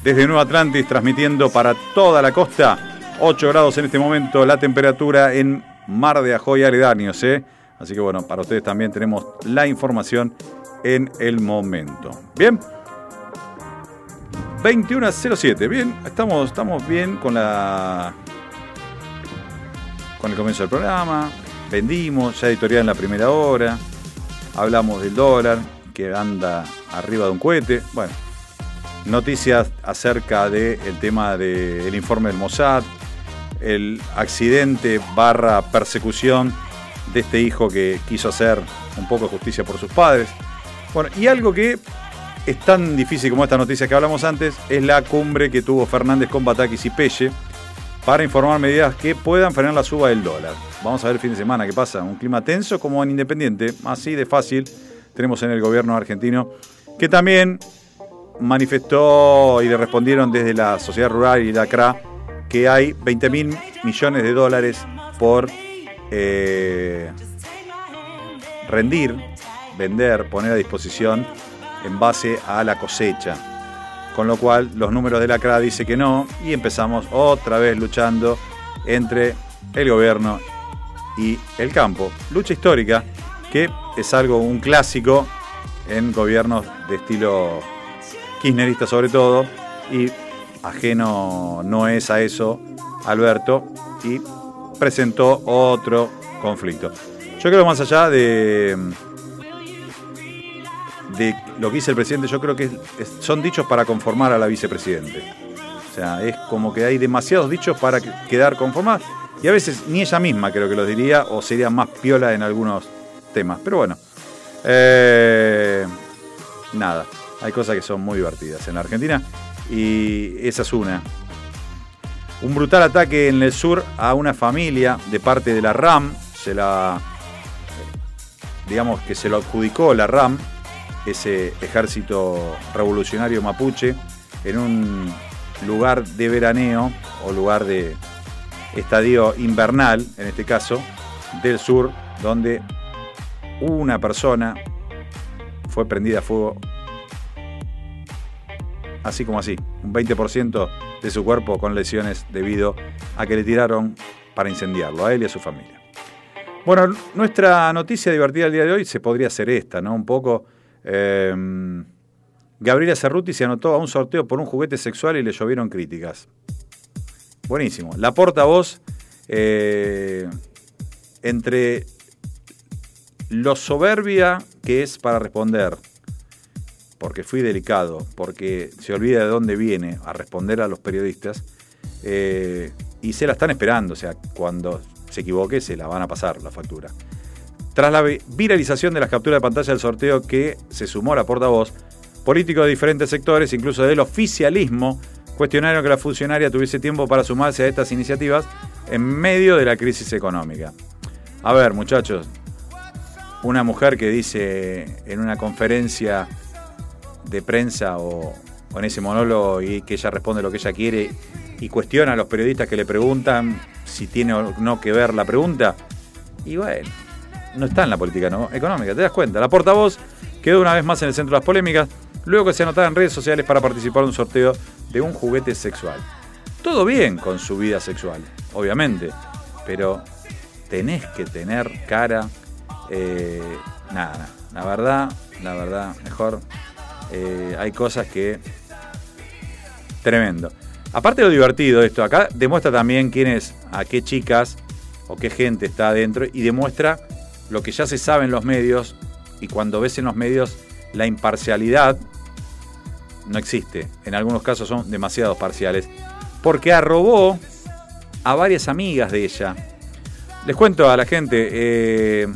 desde Nueva Atlantis, transmitiendo para toda la costa. 8 grados en este momento la temperatura en Mar de Ajoy aledaños, ¿eh? Así que bueno, para ustedes también tenemos la información en el momento. Bien. 21.07. Bien, estamos, estamos bien con la. con el comienzo del programa. Vendimos, ya editorial en la primera hora. Hablamos del dólar, que anda arriba de un cohete. Bueno, noticias acerca del tema del informe del Mossad, el accidente barra persecución de este hijo que quiso hacer un poco de justicia por sus padres. Bueno, y algo que es tan difícil como esta noticia que hablamos antes, es la cumbre que tuvo Fernández con Batakis y Pelle para informar medidas que puedan frenar la suba del dólar. Vamos a ver el fin de semana qué pasa. Un clima tenso como en Independiente, así de fácil tenemos en el gobierno argentino, que también manifestó y le respondieron desde la sociedad rural y la CRA que hay 20 mil millones de dólares por eh, rendir, vender, poner a disposición en base a la cosecha. Con lo cual los números de la CRA dice que no y empezamos otra vez luchando entre el gobierno y el campo. Lucha histórica que es algo, un clásico en gobiernos de estilo kirchnerista sobre todo y ajeno no es a eso Alberto y presentó otro conflicto. Yo creo más allá de de lo que dice el presidente, yo creo que son dichos para conformar a la vicepresidente. O sea, es como que hay demasiados dichos para que- quedar conformadas. Y a veces ni ella misma creo que los diría o sería más piola en algunos temas. Pero bueno, eh, nada, hay cosas que son muy divertidas en la Argentina y esa es una. Un brutal ataque en el sur a una familia de parte de la RAM, se la digamos que se lo adjudicó la RAM, ese ejército revolucionario mapuche, en un lugar de veraneo o lugar de estadio invernal, en este caso, del sur, donde una persona fue prendida a fuego, así como así, un 20% de su cuerpo con lesiones debido a que le tiraron para incendiarlo, a él y a su familia. Bueno, nuestra noticia divertida del día de hoy se podría ser esta, ¿no? Un poco. Eh, Gabriela Cerruti se anotó a un sorteo por un juguete sexual y le llovieron críticas. Buenísimo. La portavoz, eh, entre lo soberbia que es para responder, porque fui delicado, porque se olvida de dónde viene a responder a los periodistas, eh, y se la están esperando, o sea, cuando se equivoque se la van a pasar la factura. Tras la vi- viralización de las capturas de pantalla del sorteo que se sumó a la portavoz, políticos de diferentes sectores, incluso del oficialismo, cuestionaron que la funcionaria tuviese tiempo para sumarse a estas iniciativas en medio de la crisis económica. A ver, muchachos, una mujer que dice en una conferencia de prensa o, o en ese monólogo y que ella responde lo que ella quiere y cuestiona a los periodistas que le preguntan si tiene o no que ver la pregunta. Y bueno, no está en la política no, económica, te das cuenta. La portavoz quedó una vez más en el centro de las polémicas, luego que se anotaba en redes sociales para participar en un sorteo de un juguete sexual. Todo bien con su vida sexual, obviamente, pero tenés que tener cara. eh, nada, la verdad, la verdad, mejor. eh, hay cosas que. Tremendo. Aparte de lo divertido de esto, acá demuestra también quién es, a qué chicas o qué gente está adentro y demuestra lo que ya se sabe en los medios y cuando ves en los medios la imparcialidad no existe. En algunos casos son demasiado parciales. Porque arrobó a varias amigas de ella. Les cuento a la gente, eh,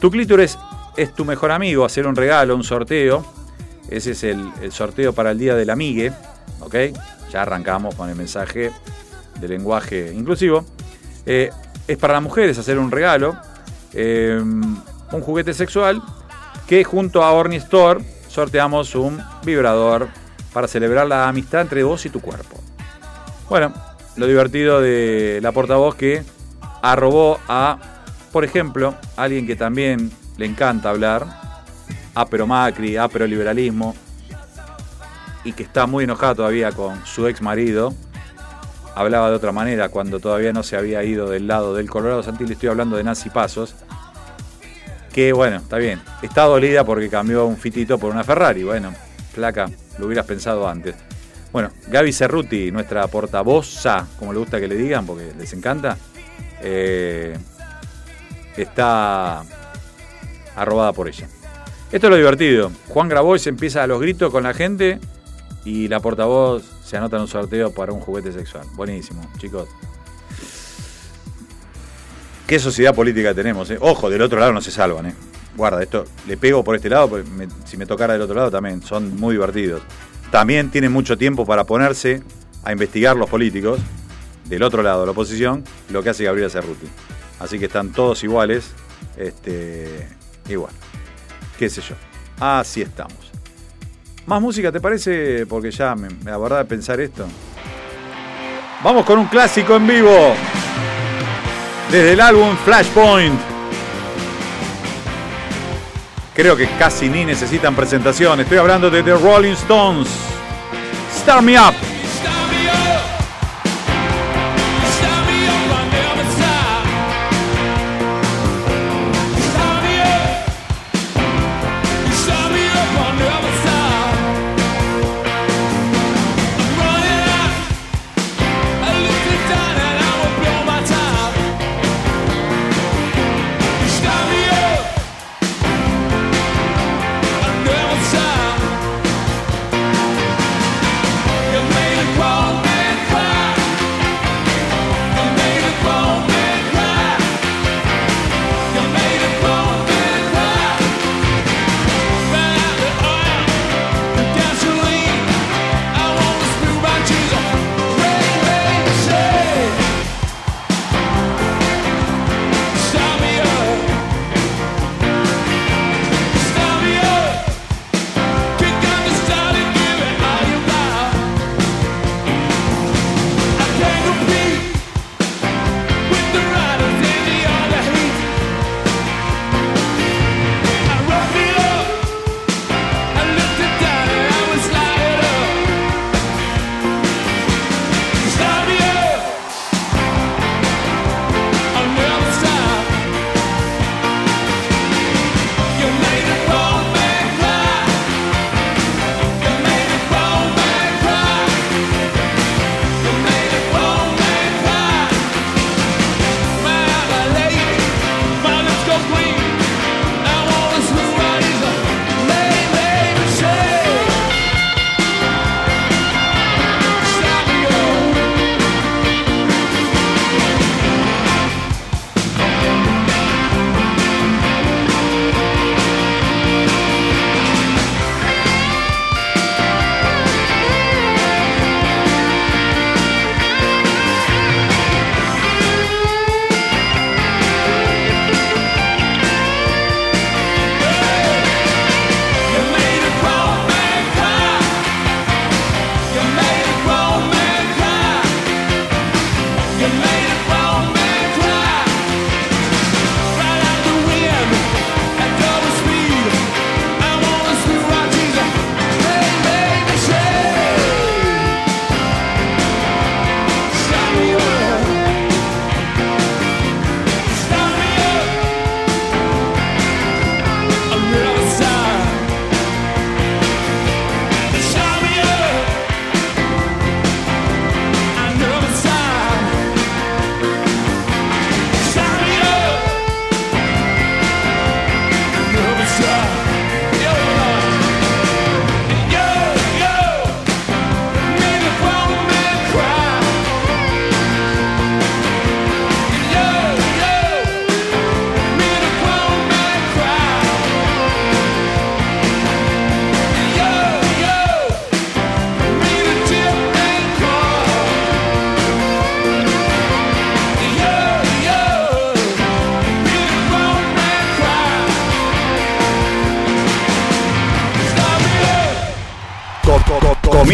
tu clítoris es tu mejor amigo, hacer un regalo, un sorteo. Ese es el, el sorteo para el Día del Amigue. ¿Ok? Ya arrancamos con el mensaje de lenguaje inclusivo. Eh, es para las mujeres hacer un regalo, eh, un juguete sexual, que junto a Orny Store sorteamos un vibrador para celebrar la amistad entre vos y tu cuerpo. Bueno, lo divertido de la portavoz que arrobó a, por ejemplo, alguien que también le encanta hablar, Apero Macri, Apero Liberalismo, y que está muy enojada todavía con su ex marido. Hablaba de otra manera cuando todavía no se había ido del lado del Colorado Santil. Estoy hablando de Nancy Pasos. Que bueno, está bien. Está dolida porque cambió un fitito por una Ferrari. Bueno, placa, lo hubieras pensado antes. Bueno, Gaby Cerruti, nuestra portavoza, como le gusta que le digan, porque les encanta, eh, está arrobada por ella. Esto es lo divertido. Juan Grabois empieza a los gritos con la gente y la portavoz se anota en un sorteo para un juguete sexual. Buenísimo, chicos. ¿Qué sociedad política tenemos? eh? Ojo, del otro lado no se salvan. Eh. Guarda, esto le pego por este lado, si me tocara del otro lado también, son muy divertidos. También tienen mucho tiempo para ponerse a investigar los políticos, del otro lado, la oposición, lo que hace Gabriela Cerruti. Así que están todos iguales, este, igual. Qué sé yo. Así estamos. ¿Más música te parece? Porque ya me, me la pensar esto. Vamos con un clásico en vivo. Desde el álbum Flashpoint. Creo que casi ni necesitan presentación. Estoy hablando de The Rolling Stones. Start Me Up.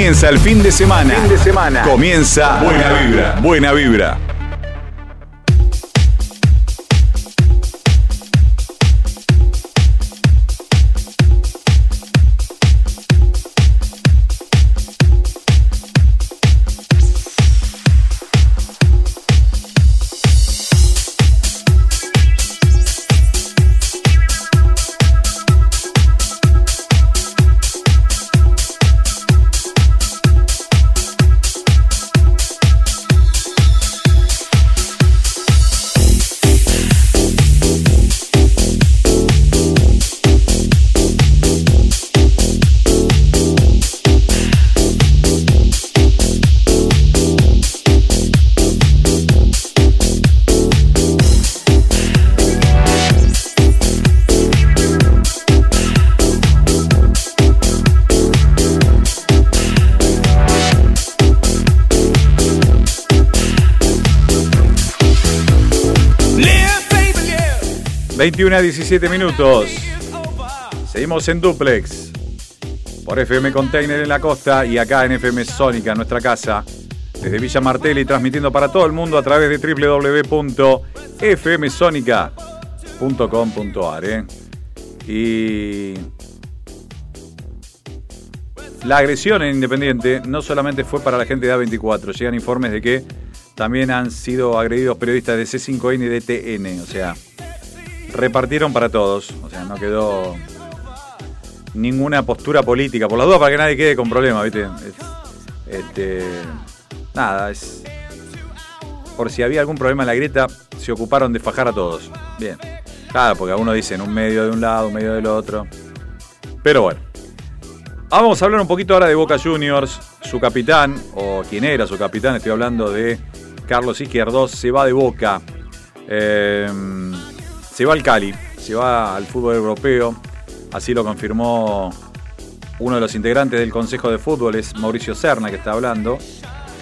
Comienza el fin de semana. Fin de semana. Comienza Buena Vibra. Buena Vibra. 21 a 17 minutos. Seguimos en Duplex. Por FM Container en la costa y acá en FM Sónica, nuestra casa. Desde Villa Martelli, transmitiendo para todo el mundo a través de www.fmsonica.com.ar. ¿eh? Y la agresión en Independiente no solamente fue para la gente de A24, llegan informes de que también han sido agredidos periodistas de C5N y de TN, o sea, repartieron para todos, o sea, no quedó ninguna postura política, por la duda para que nadie quede con problemas, ¿viste? Es- este, nada, es por si había algún problema en la grieta, se ocuparon de fajar a todos. Bien. Claro, porque uno dice en un medio de un lado, un medio del otro. Pero bueno. Vamos a hablar un poquito ahora de Boca Juniors. Su capitán, o quien era su capitán, estoy hablando de Carlos Izquierdos, se va de Boca. Eh, se va al Cali, se va al fútbol europeo. Así lo confirmó uno de los integrantes del Consejo de Fútbol, es Mauricio Serna, que está hablando.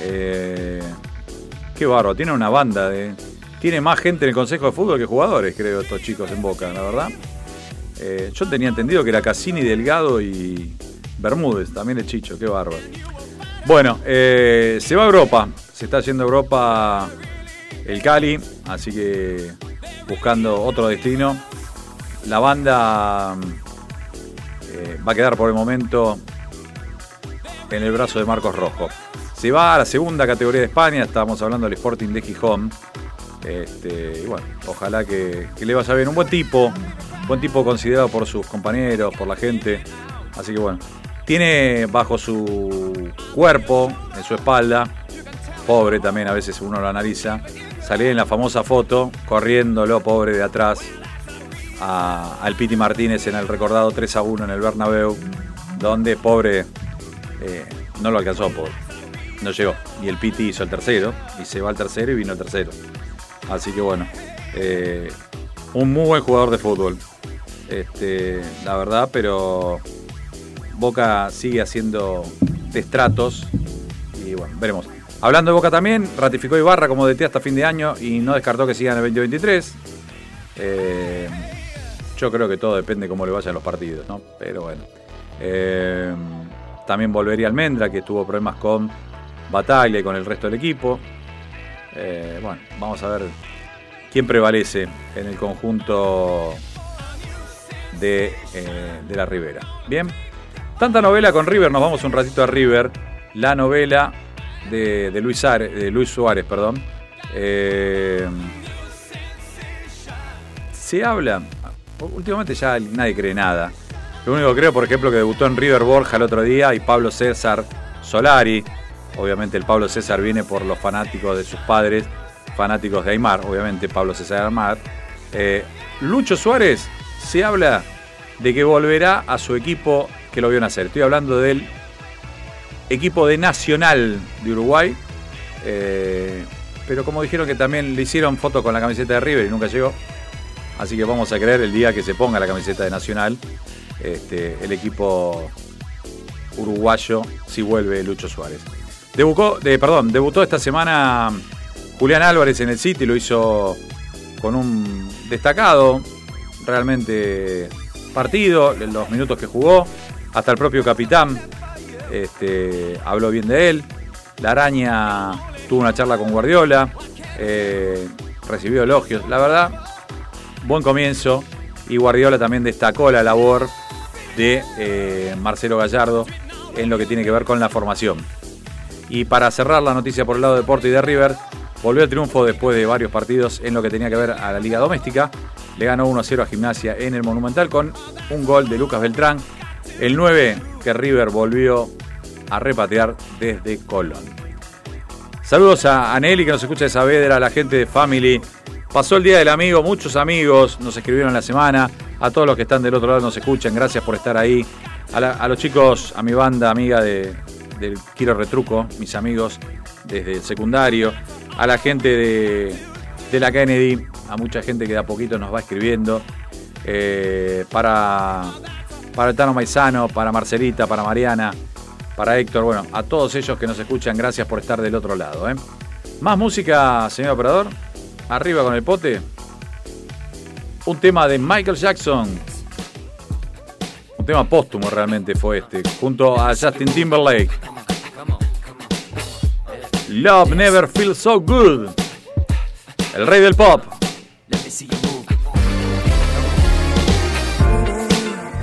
Eh, qué barro, tiene una banda de. Tiene más gente en el Consejo de Fútbol que jugadores, creo, estos chicos en Boca, la verdad. Eh, yo tenía entendido que era Cassini, Delgado y Bermúdez, también el Chicho, qué bárbaro. Bueno, eh, se va a Europa, se está a Europa el Cali, así que buscando otro destino. La banda eh, va a quedar por el momento en el brazo de Marcos Rojo. Se va a la segunda categoría de España, estábamos hablando del Sporting de Gijón. Este, ojalá que, que le vaya bien. Un buen tipo, buen tipo considerado por sus compañeros, por la gente. Así que bueno, tiene bajo su cuerpo, en su espalda, pobre también, a veces uno lo analiza, salir en la famosa foto, corriéndolo, pobre de atrás, al Piti Martínez en el recordado 3 a 1 en el Bernabéu, donde pobre eh, no lo alcanzó, pobre. No llegó. Y el Piti hizo el tercero, y se va al tercero y vino el tercero. Así que bueno, eh, un muy buen jugador de fútbol. Este, la verdad, pero Boca sigue haciendo destratos y bueno, veremos. Hablando de Boca también, ratificó Ibarra como DT hasta fin de año y no descartó que siga en el 2023. Eh, yo creo que todo depende cómo le vayan los partidos, ¿no? Pero bueno. Eh, también volvería Almendra, que tuvo problemas con Bataglia y con el resto del equipo. Eh, bueno, vamos a ver quién prevalece en el conjunto de, de la Ribera. Bien, tanta novela con River, nos vamos un ratito a River. La novela de, Luis Suárez, perdón. Eh, se habla, últimamente ya nadie cree nada. Lo único que creo, por ejemplo, que debutó en River Borja el otro día y Pablo César Solari. Obviamente el Pablo César viene por los fanáticos de sus padres, fanáticos de Aymar, obviamente Pablo César Aymar. Eh, Lucho Suárez se habla de que volverá a su equipo que lo vio nacer. Estoy hablando del equipo de Nacional de Uruguay. Eh, pero como dijeron que también le hicieron foto con la camiseta de River y nunca llegó. Así que vamos a creer el día que se ponga la camiseta de Nacional. Este, el equipo uruguayo si vuelve Lucho Suárez. Debutó, de, perdón, debutó esta semana Julián Álvarez en el City, lo hizo con un destacado realmente partido, los minutos que jugó, hasta el propio capitán este, habló bien de él. La araña tuvo una charla con Guardiola, eh, recibió elogios. La verdad, buen comienzo. Y Guardiola también destacó la labor de eh, Marcelo Gallardo en lo que tiene que ver con la formación. Y para cerrar la noticia por el lado de Porto y de River, volvió el triunfo después de varios partidos en lo que tenía que ver a la liga doméstica. Le ganó 1-0 a Gimnasia en el Monumental con un gol de Lucas Beltrán. El 9 que River volvió a repatear desde Colón. Saludos a Nelly que nos escucha de Saavedra, a la gente de Family. Pasó el Día del Amigo, muchos amigos nos escribieron la semana. A todos los que están del otro lado nos escuchan, gracias por estar ahí. A, los chicos, a mi banda amiga de, del Quiero Retruco, mis amigos desde el secundario. A la gente de, la Kennedy, a mucha gente que de a poquito nos va escribiendo. Eh, para, para Tano Maizano, para Marcelita, para Mariana, para Héctor, bueno, a todos ellos que nos escuchan, gracias por estar del otro lado. ¿eh? Más música, señor operador. Arriba con el pote. Un tema de Michael Jackson. Un tema póstumo realmente fue este, junto a Justin Timberlake. Love Never Feels So Good. El rey del pop.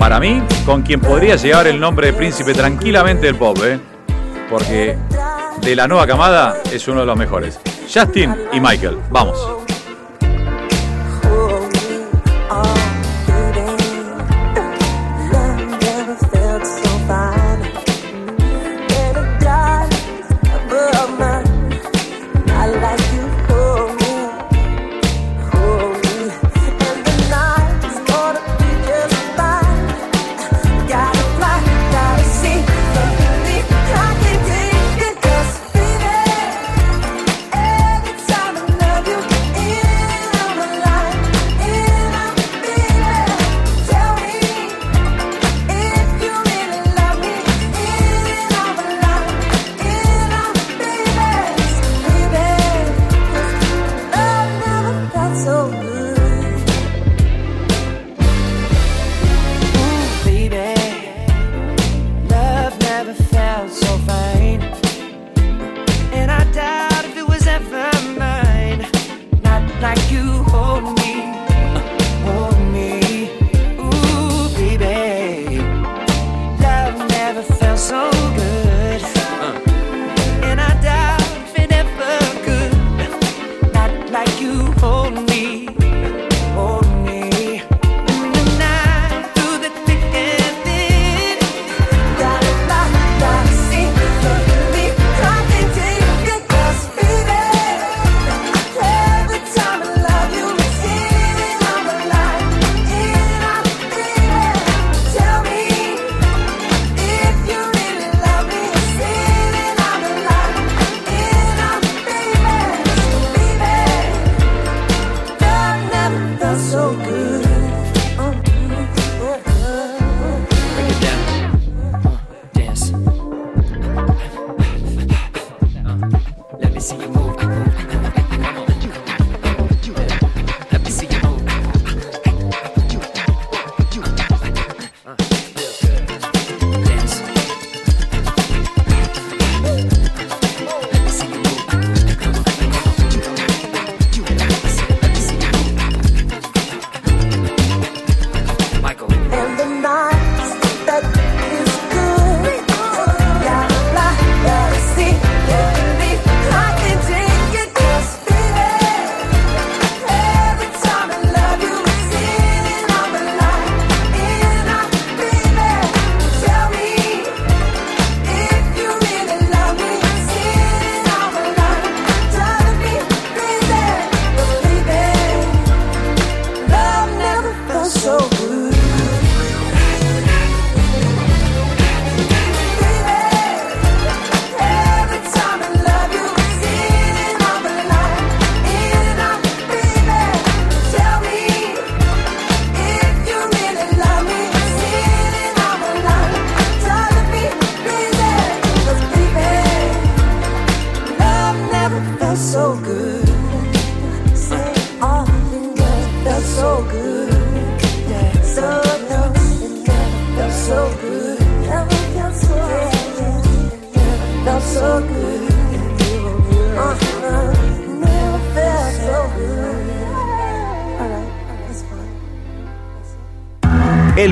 Para mí, con quien podría llevar el nombre de príncipe tranquilamente del pop, ¿eh? Porque de la nueva camada es uno de los mejores. Justin y Michael. Vamos.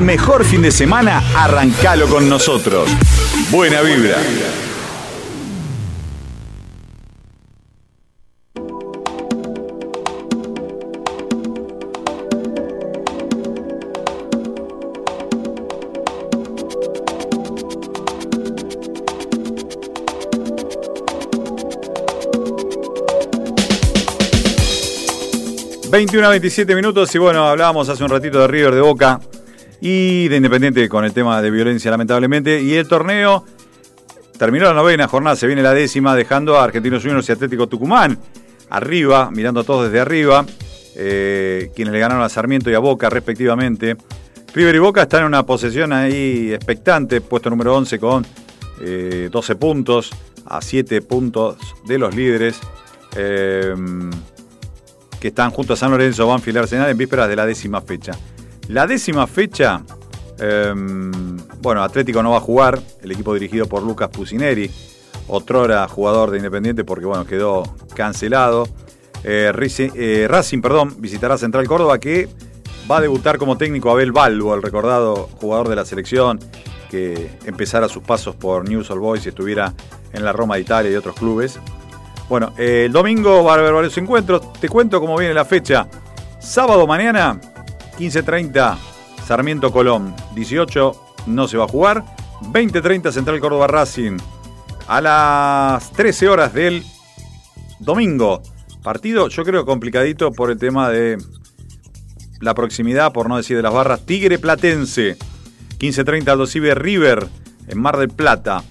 Mejor fin de semana, arrancalo con nosotros. Buena vibra. ...21 a 27 minutos y bueno, hablábamos hace un ratito de River de Boca y de Independiente con el tema de violencia lamentablemente y el torneo terminó la novena jornada, se viene la décima dejando a Argentinos Juniors y Atlético Tucumán arriba, mirando a todos desde arriba, eh, quienes le ganaron a Sarmiento y a Boca respectivamente. River y Boca están en una posesión ahí expectante, puesto número 11 con eh, 12 puntos, a 7 puntos de los líderes, eh, que están junto a San Lorenzo, Banfield y Arsenal en vísperas de la décima fecha. La décima fecha, eh, bueno, Atlético no va a jugar, el equipo dirigido por Lucas Pusineri, otrora jugador de Independiente porque bueno, quedó cancelado. Eh, eh, Racing, perdón, visitará Central Córdoba que va a debutar como técnico Abel Balbo, el recordado jugador de la selección que empezara sus pasos por News All Boys y estuviera en la Roma de Italia y otros clubes. Bueno, eh, el domingo va a haber varios encuentros. Te cuento cómo viene la fecha. Sábado mañana, 15.30, Sarmiento Colón. 18 no se va a jugar. 20.30 Central Córdoba Racing. A las 13 horas del domingo. Partido, yo creo, complicadito por el tema de la proximidad, por no decir de las barras. Tigre Platense. 15.30 Aldo Cibe River en Mar del Plata.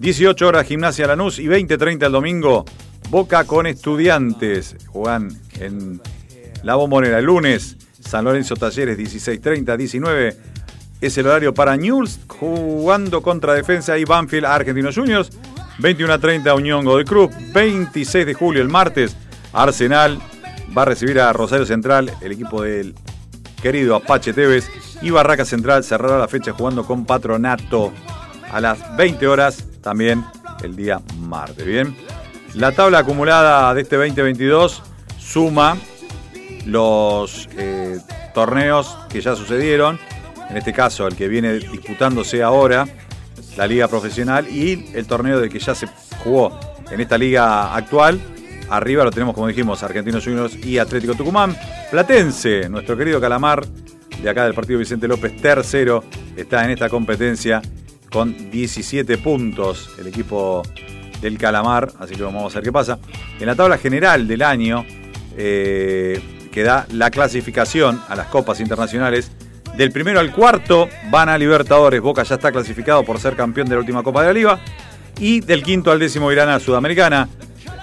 18 horas Gimnasia Lanús y 20.30 el domingo Boca con Estudiantes. Juegan en la bombonera el lunes. San Lorenzo Talleres 16.30, 19 es el horario para News jugando contra Defensa y Banfield Argentinos Juniors. 21.30 Unión Godoy Cruz. 26 de julio el martes Arsenal va a recibir a Rosario Central, el equipo del querido Apache Tevez. Y Barraca Central cerrará la fecha jugando con Patronato a las 20 horas también el día martes. Bien, la tabla acumulada de este 2022 suma los eh, torneos que ya sucedieron. En este caso, el que viene disputándose ahora, la liga profesional, y el torneo del que ya se jugó en esta liga actual. Arriba lo tenemos, como dijimos, Argentinos Juniors y Atlético Tucumán. Platense, nuestro querido Calamar, de acá del partido Vicente López, tercero, está en esta competencia con 17 puntos el equipo del Calamar, así que vamos a ver qué pasa. En la tabla general del año, eh, que da la clasificación a las copas internacionales, del primero al cuarto van a Libertadores, Boca ya está clasificado por ser campeón de la última Copa de la y del quinto al décimo irán a Sudamericana.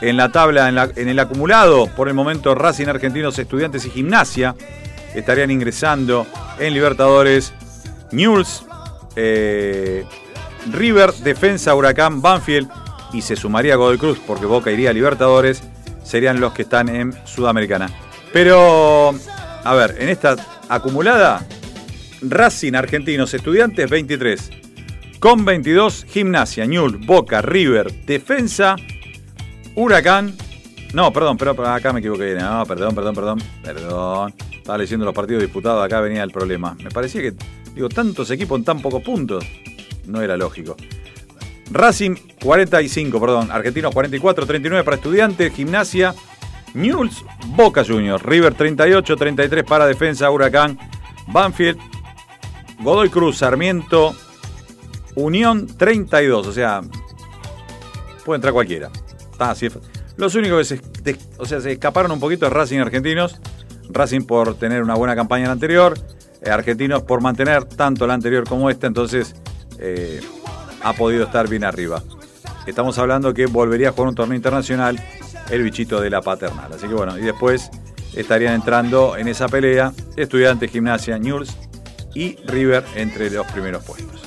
En la tabla, en, la- en el acumulado, por el momento Racing Argentinos, Estudiantes y Gimnasia estarían ingresando en Libertadores. Newell's, eh, River, Defensa, Huracán, Banfield y se sumaría Godoy Cruz porque Boca iría a Libertadores, serían los que están en Sudamericana. Pero, a ver, en esta acumulada, Racing, Argentinos, Estudiantes 23, con 22, Gimnasia, Ñul, Boca, River, Defensa, Huracán. No, perdón, pero acá me equivoqué. No, perdón, perdón, perdón. Perdón. Estaba leyendo los partidos disputados, acá venía el problema. Me parecía que, digo, tantos equipos en tan pocos puntos. No era lógico. Racing 45, perdón. Argentinos 44, 39 para Estudiantes, Gimnasia, Newell's, Boca Juniors. River 38, 33 para Defensa, Huracán, Banfield, Godoy Cruz, Sarmiento, Unión 32. O sea, puede entrar cualquiera. Los únicos que se, o sea, se escaparon un poquito es Racing Argentinos. Racing por tener una buena campaña en la anterior. eh, Argentinos por mantener tanto la anterior como esta. Entonces eh, ha podido estar bien arriba. Estamos hablando que volvería a jugar un torneo internacional el bichito de la paternal. Así que bueno, y después estarían entrando en esa pelea Estudiantes, Gimnasia, Newell's y River entre los primeros puestos.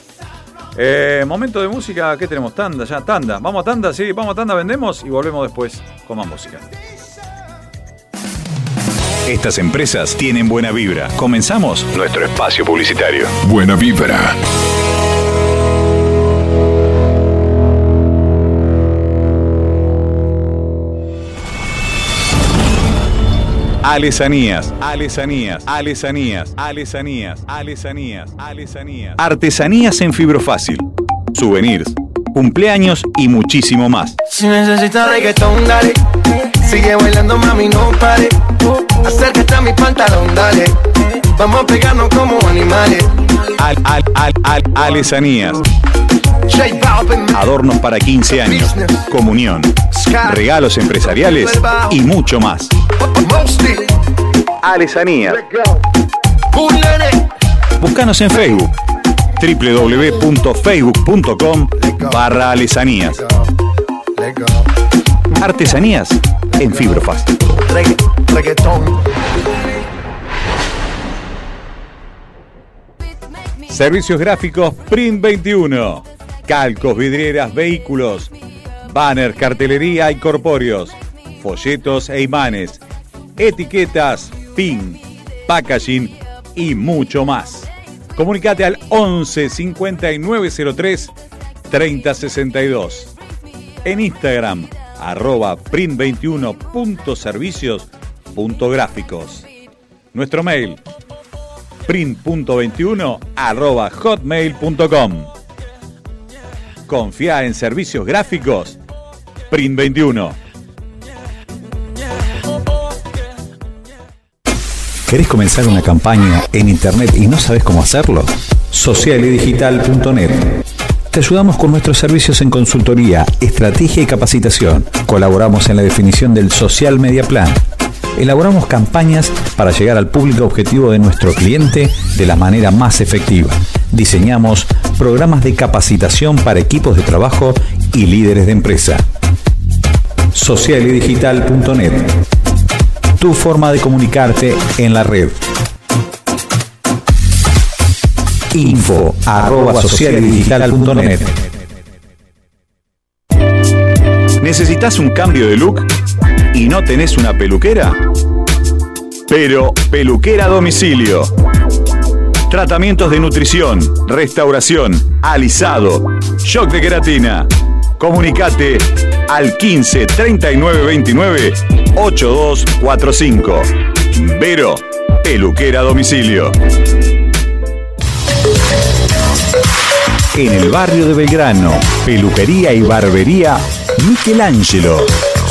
Eh, momento de música, ¿qué tenemos? Tanda, ya, tanda. Vamos a tanda, sí, vamos a tanda, vendemos y volvemos después con más música. Estas empresas tienen buena vibra. Comenzamos nuestro espacio publicitario. Buena vibra. Alesanías, alesanías, alesanías, alesanías, alesanías, alesanías. Artesanías en fibrofácil. Souvenirs, cumpleaños y muchísimo más. Si necesitas reggaetón, dale. Sigue bailando, mami, no pare. Acércate a mi pantalón, dale. Vamos a pegarnos como animales. Al, al, al, al, alesanías. Adornos para 15 años, comunión, regalos empresariales y mucho más. Alesanías. Búscanos en Facebook www.facebook.com barra alesanías. Artesanías en. Reggaetón. Servicios gráficos Print 21. Calcos, vidrieras, vehículos, banners, cartelería y corpóreos, folletos e imanes, etiquetas, pin, packaging y mucho más. Comunicate al 11 5903 3062. En Instagram, arroba print21.servicios.gráficos. Nuestro mail, print.21 arroba hotmail.com. Confía en servicios gráficos Print 21. ¿Querés comenzar una campaña en internet y no sabes cómo hacerlo? Socialedigital.net. Te ayudamos con nuestros servicios en consultoría, estrategia y capacitación. Colaboramos en la definición del Social Media Plan. Elaboramos campañas para llegar al público objetivo de nuestro cliente de la manera más efectiva. Diseñamos programas de capacitación para equipos de trabajo y líderes de empresa. Socialedigital.net. Tu forma de comunicarte en la red. Info arroba. ¿Necesitas un cambio de look y no tenés una peluquera? Pero peluquera domicilio. Tratamientos de nutrición, restauración, alisado, shock de queratina. Comunicate al 15 39 29 8245. Vero, peluquera domicilio. En el barrio de Belgrano, peluquería y barbería Michelangelo.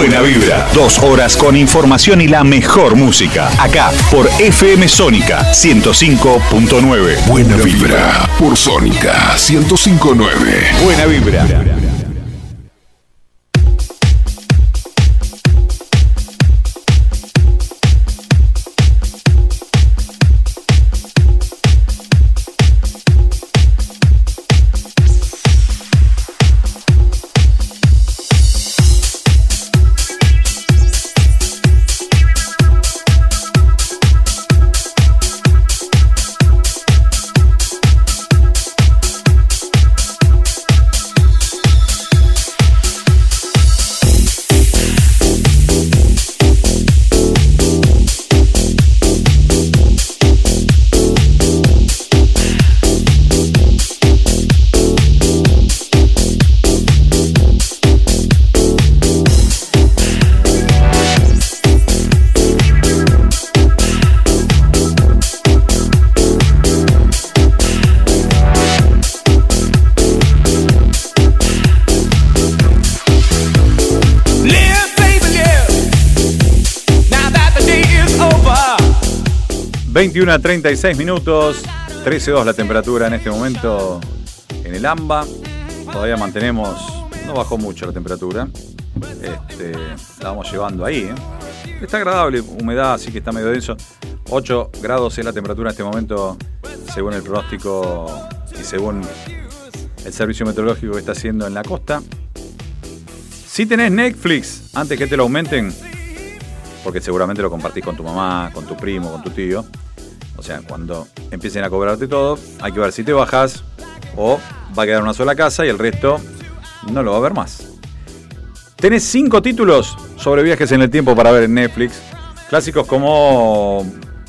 Buena vibra, dos horas con información y la mejor música. Acá por FM Sónica 105.9. Buena vibra por Sónica 1059. Buena vibra. 21 a 36 minutos, 13.2 la temperatura en este momento en el AMBA. Todavía mantenemos, no bajó mucho la temperatura. Este, llevando ahí. ¿eh? Está agradable, humedad, así que está medio denso. 8 grados es la temperatura en este momento, según el pronóstico y según el servicio meteorológico que está haciendo en la costa. Si tenés Netflix, antes que te lo aumenten, porque seguramente lo compartís con tu mamá, con tu primo, con tu tío. O sea, cuando empiecen a cobrarte todo, hay que ver si te bajas o va a quedar una sola casa y el resto no lo va a ver más. Tenés cinco títulos sobre viajes en el tiempo para ver en Netflix. Clásicos como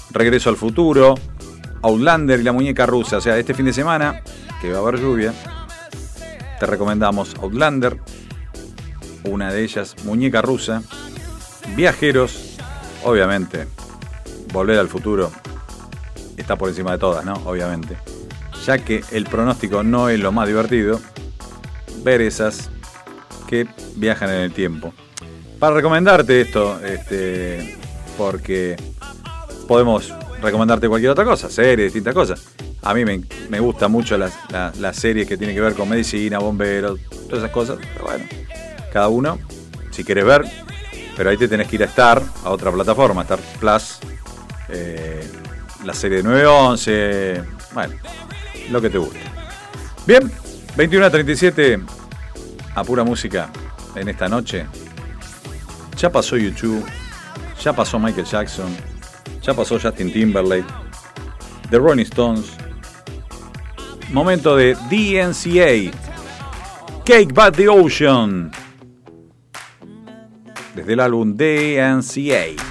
Regreso al futuro, Outlander y la muñeca rusa. O sea, este fin de semana, que va a haber lluvia, te recomendamos Outlander, una de ellas, Muñeca rusa, Viajeros, obviamente, Volver al futuro está por encima de todas, ¿no? Obviamente. Ya que el pronóstico no es lo más divertido, ver esas que viajan en el tiempo. Para recomendarte esto, este, porque podemos recomendarte cualquier otra cosa, series, distintas cosas. A mí me, me gustan mucho las, las, las series que tienen que ver con medicina, bomberos, todas esas cosas. Pero bueno, cada uno, si quieres ver, pero ahí te tenés que ir a Star, a otra plataforma, Star Plus, eh, la serie de 911, bueno, lo que te guste. Bien, 21 a 37, a pura música en esta noche. Ya pasó YouTube, ya pasó Michael Jackson, ya pasó Justin Timberlake, The Rolling Stones. Momento de DNCA, Cake by the Ocean. Desde el álbum DNCA.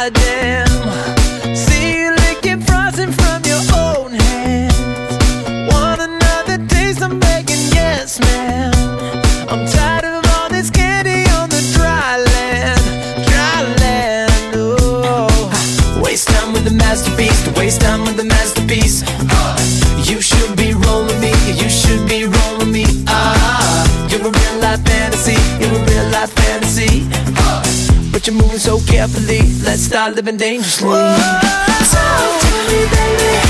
Goddamn. You're moving so carefully. Let's start living dangerously. Talk to me, baby.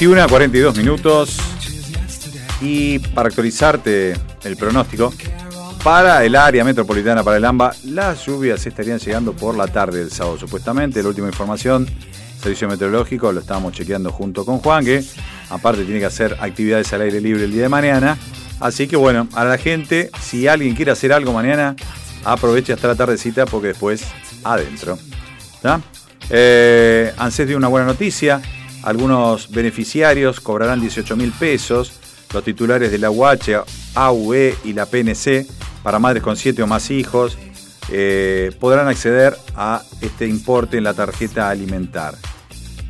21 a 42 minutos. Y para actualizarte el pronóstico, para el área metropolitana, para el AMBA, las lluvias estarían llegando por la tarde del sábado, supuestamente. La última información, servicio meteorológico, lo estábamos chequeando junto con Juan, que aparte tiene que hacer actividades al aire libre el día de mañana. Así que bueno, a la gente, si alguien quiere hacer algo mañana, aproveche hasta la tardecita porque después adentro. ¿Está? Eh, ANSES dio una buena noticia. Algunos beneficiarios cobrarán 18 mil pesos. Los titulares de la UH, AUE y la PNC para madres con 7 o más hijos eh, podrán acceder a este importe en la tarjeta alimentar.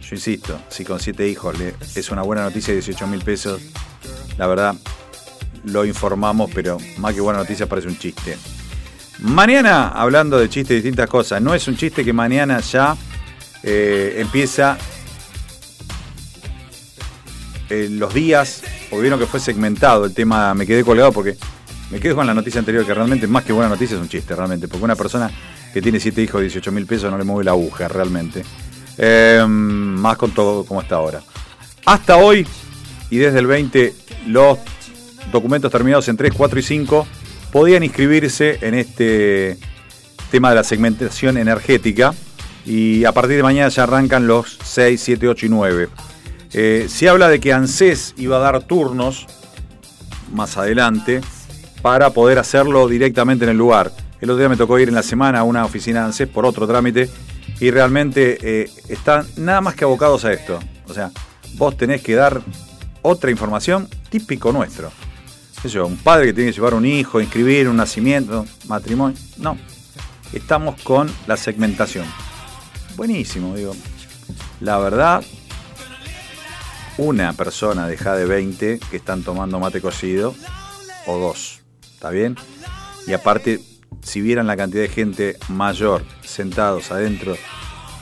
Yo insisto, si con 7 hijos es una buena noticia 18 mil pesos, la verdad lo informamos, pero más que buena noticia parece un chiste. Mañana, hablando de chistes y distintas cosas, no es un chiste que mañana ya eh, empieza eh, los días, porque vieron que fue segmentado el tema, me quedé colgado porque me quedé con la noticia anterior, que realmente más que buena noticia es un chiste, realmente, porque una persona que tiene siete hijos de 18 mil pesos no le mueve la aguja, realmente. Eh, más con todo como está ahora. Hasta hoy y desde el 20, los documentos terminados en 3, 4 y 5 podían inscribirse en este tema de la segmentación energética y a partir de mañana ya arrancan los 6, 7, 8 y 9. Eh, se habla de que ANSES iba a dar turnos más adelante para poder hacerlo directamente en el lugar. El otro día me tocó ir en la semana a una oficina de ANSES por otro trámite y realmente eh, están nada más que abocados a esto. O sea, vos tenés que dar otra información típico nuestro. ¿Qué sé yo, un padre que tiene que llevar un hijo, inscribir un nacimiento, matrimonio. No, estamos con la segmentación. Buenísimo, digo. La verdad, una persona deja de 20 que están tomando mate cocido, o dos, ¿está bien? Y aparte, si vieran la cantidad de gente mayor sentados adentro,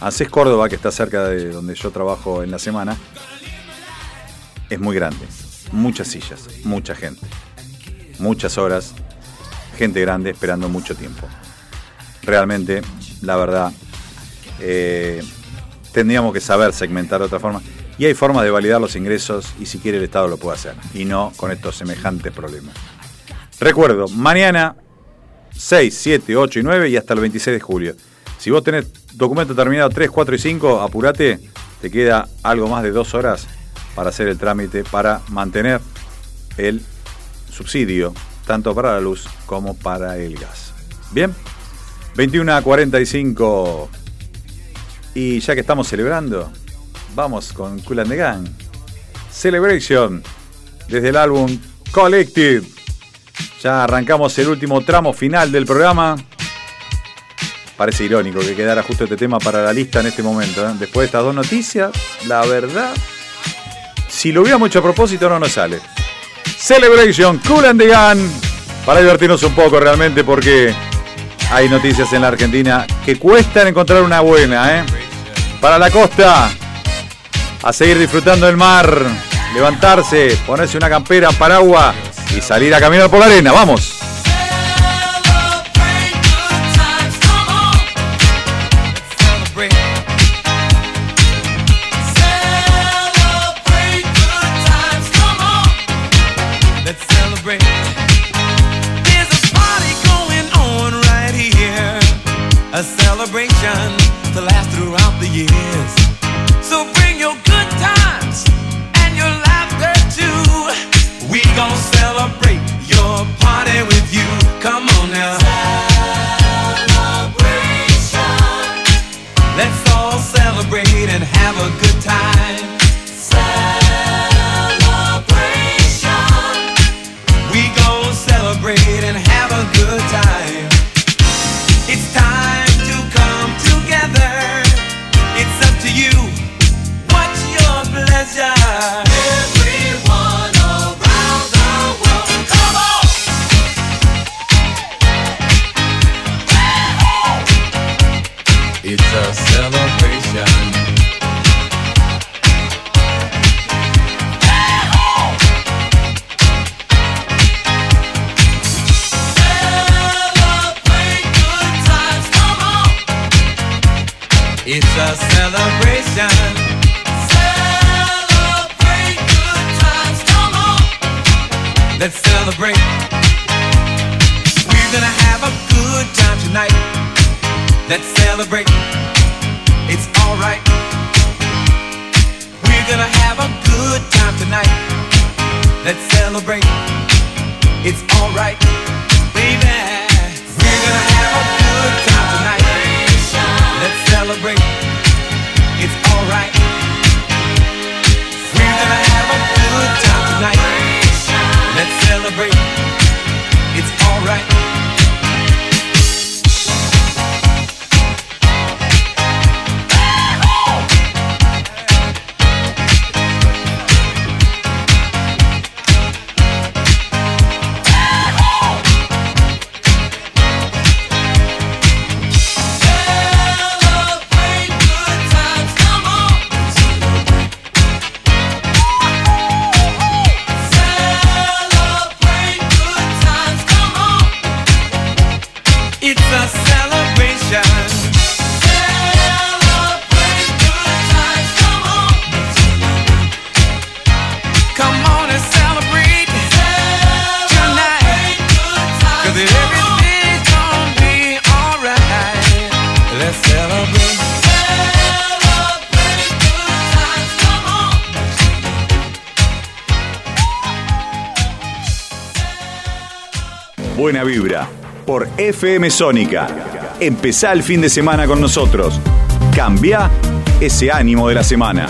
ANSES Córdoba, que está cerca de donde yo trabajo en la semana, es muy grande. Muchas sillas, mucha gente, muchas horas, gente grande esperando mucho tiempo. Realmente, la verdad, eh, tendríamos que saber segmentar de otra forma. Y hay formas de validar los ingresos y si quiere el Estado lo puede hacer. Y no con estos semejantes problemas. Recuerdo, mañana 6, 7, 8 y 9 y hasta el 26 de julio. Si vos tenés documento terminado 3, 4 y 5, apurate, te queda algo más de dos horas para hacer el trámite para mantener el subsidio, tanto para la luz como para el gas. Bien, 21 a 45. Y ya que estamos celebrando, vamos con Cool and the Gang. Celebration, desde el álbum Collective. Ya arrancamos el último tramo final del programa. Parece irónico que quedara justo este tema para la lista en este momento. ¿eh? Después de estas dos noticias, la verdad, si lo hubiéramos hecho a propósito, no nos sale. Celebration, Cool and the Gun. Para divertirnos un poco realmente, porque hay noticias en la Argentina que cuestan encontrar una buena. ¿eh? Para la costa, a seguir disfrutando del mar, levantarse, ponerse una campera, paraguas y salir a caminar por la arena. ¡Vamos! party with you. FM Sónica. Empezá el fin de semana con nosotros. Cambia ese ánimo de la semana.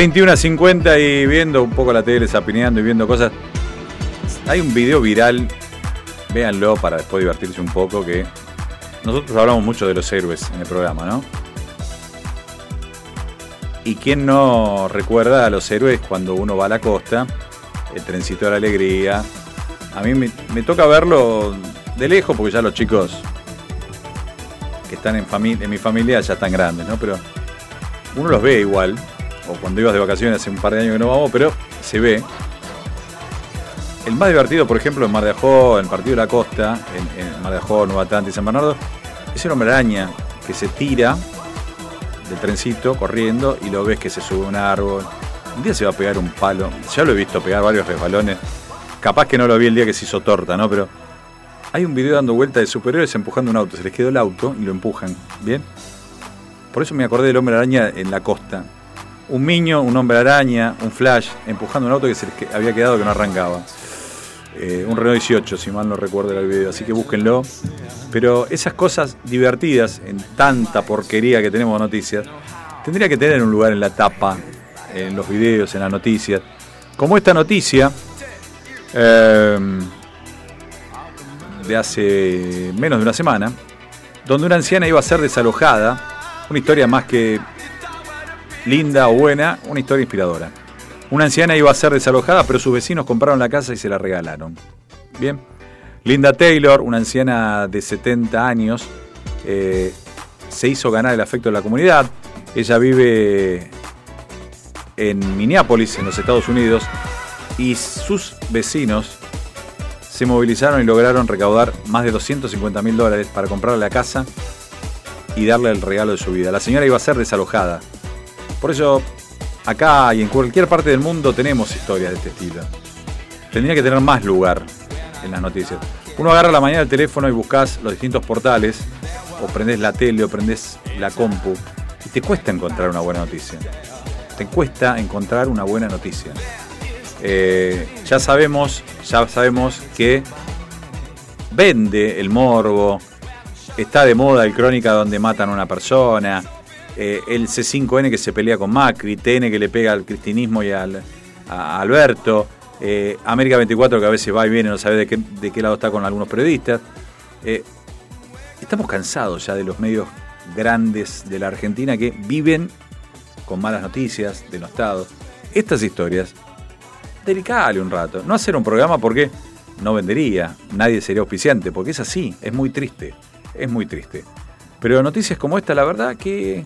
...21.50 y viendo un poco la tele, zapineando y viendo cosas. Hay un video viral, véanlo para después divertirse un poco, que nosotros hablamos mucho de los héroes en el programa, ¿no? ¿Y quién no recuerda a los héroes cuando uno va a la costa? El trencito de la alegría. A mí me, toca verlo de lejos porque ya los chicos que están en, en mi familia ya están grandes, ¿no? Pero uno los ve igual. O cuando ibas de vacaciones hace un par de años que no vamos, pero se ve. El más divertido, por ejemplo, en Mar de Ajó, en Partido de la Costa, en, Mar de Ajó, Nueva Atlanta y San Bernardo, es el hombre araña que se tira del trencito corriendo y lo ves que se sube a un árbol. Un día se va a pegar un palo. Ya lo he visto pegar varios resbalones. Capaz que no lo vi el día que se hizo torta, ¿no? Pero hay un video dando vuelta de superhéroes empujando un auto. Se les quedó el auto y lo empujan. ¿Bien? Por eso me acordé del hombre araña en la costa. Un niño, un hombre araña, un flash, empujando un auto que se les había quedado que no arrancaba. Eh, un Renault 18, si mal no recuerdo el video, así que búsquenlo. Pero esas cosas divertidas en tanta porquería que tenemos de noticias, tendría que tener un lugar en la tapa, en los videos, en las noticias. Como esta noticia eh, de hace menos de una semana, donde una anciana iba a ser desalojada, una historia más que linda o buena, una historia inspiradora. Una anciana iba a ser desalojada, pero sus vecinos compraron la casa y se la regalaron. Bien. Linda Taylor, una anciana de 70 años, eh, se hizo ganar el afecto de la comunidad. Ella vive en Minneapolis, en los Estados Unidos, y sus vecinos se movilizaron y lograron recaudar más de 250 mil dólares para comprarle la casa y darle el regalo de su vida. La señora iba a ser desalojada. Por eso, acá y en cualquier parte del mundo tenemos historias de este estilo. Tendría que tener más lugar en las noticias. Uno agarra a la mañana el teléfono y buscas los distintos portales, o prendés la tele, o prendés la compu, y te cuesta encontrar una buena noticia. Te cuesta encontrar una buena noticia. Eh, ya sabemos, ya sabemos que vende el morbo, está de moda el crónica donde matan a una persona, eh, el C5N que se pelea con Macri, TN que le pega al cristinismo y al, a Alberto, eh, América 24 que a veces va y viene, no sabe de qué, lado está con algunos periodistas. Eh, estamos cansados ya de los medios grandes de la Argentina que viven con malas noticias, denostados. Estas historias, dedicale un rato. No hacer un programa porque no vendería, nadie sería auspiciante, porque es así, es muy triste, es muy triste. Pero noticias como esta, la verdad que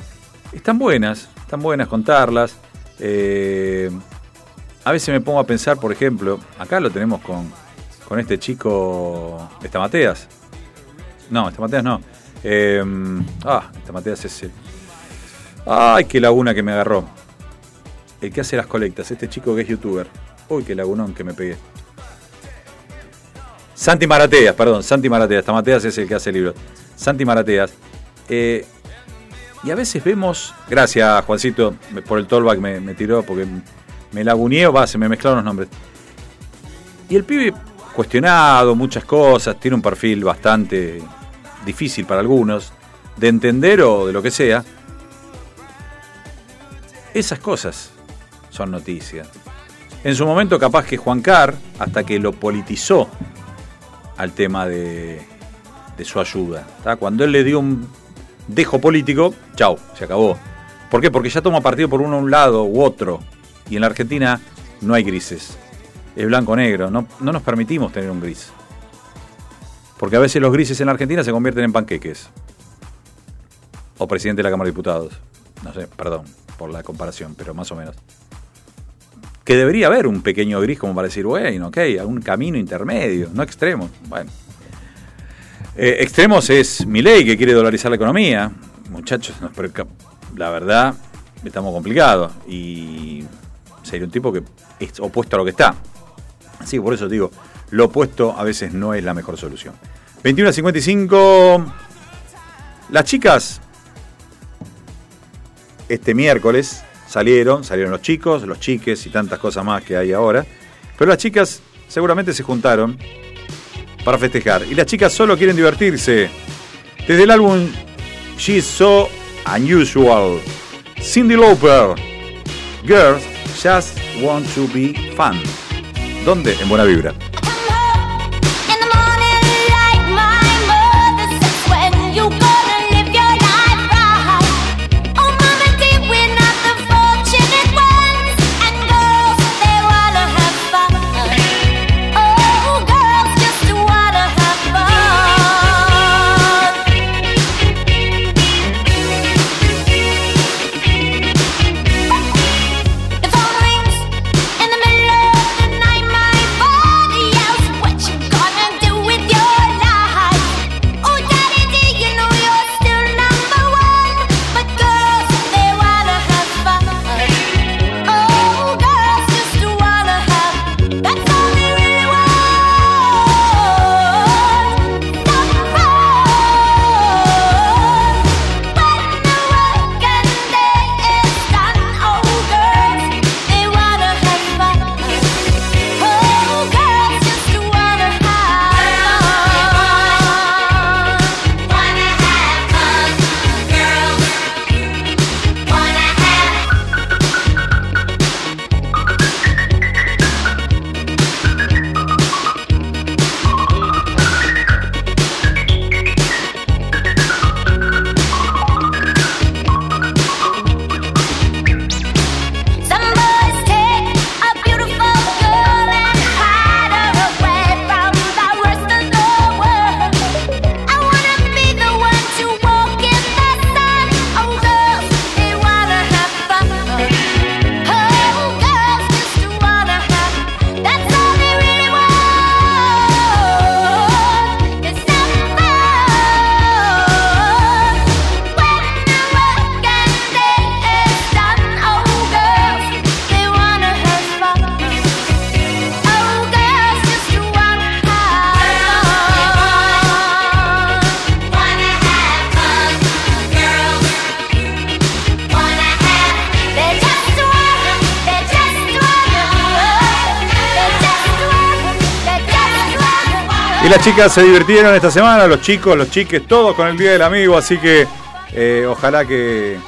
están buenas, están buenas contarlas. Eh, a veces me pongo a pensar, por ejemplo, acá lo tenemos con, con este chico, Estamateas. No, Estamateas no. Eh, ah, Estamateas es el... Ay, qué laguna que me agarró. El que hace las colectas, este chico que es youtuber. Uy, qué lagunón que me pegué. Santi Marateas, perdón, Santi Marateas. Tamateas es el que hace libros. Santi Marateas. Eh, y a veces vemos, gracias Juancito por el tollback me, me tiró porque me laguneó, va, se me mezclaron los nombres. Y el pibe cuestionado, muchas cosas, tiene un perfil bastante difícil para algunos, de entender o de lo que sea. Esas cosas son noticias. En su momento capaz que Juan Carr, hasta que lo politizó al tema de, su ayuda. Cuando él le dio un dejo político, chau, se acabó. ¿Por qué? Porque ya toma partido por uno un lado u otro. Y en la Argentina no hay grises. Es blanco-negro. No, no nos permitimos tener un gris. Porque a veces los grises en la Argentina se convierten en panqueques. O presidente de la Cámara de Diputados. No sé, perdón por la comparación, pero más o menos. Que debería haber un pequeño gris como para decir, bueno, ok, un camino intermedio, no extremo. Bueno. Eh, extremos es Milei que quiere dolarizar la economía. Muchachos, no, pero ca- la verdad, estamos complicados. Y sería un tipo que es opuesto a lo que está. Así que por eso digo, lo opuesto a veces no es la mejor solución. 21 a 55. Las chicas, este miércoles, salieron, salieron los chicos, los chiques y tantas cosas más que hay ahora. Pero las chicas seguramente se juntaron para festejar. Y las chicas solo quieren divertirse. Desde el álbum She's So Unusual, Cindy Lauper, Girls Just Want to Be Fun. ¿Dónde? En Buena Vibra. Chicas se divirtieron esta semana, los chicos, los chiques, todos con el Día del Amigo, así que eh, ojalá que,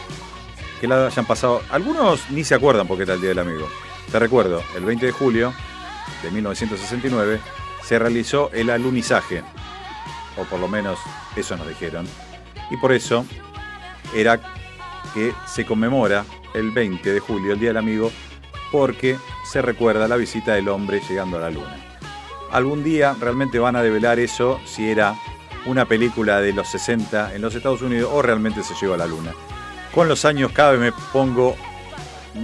que la hayan pasado. Algunos ni se acuerdan porque era el Día del Amigo. Te recuerdo, el 20 de julio de 1969 se realizó el alunizaje, o por lo menos eso nos dijeron, y por eso era que se conmemora el 20 de julio, el Día del Amigo, porque se recuerda la visita del hombre llegando a la luna. Algún día realmente van a develar eso si era una película de los 60 en los Estados Unidos o realmente se lleva a la luna. Con los años cada vez me pongo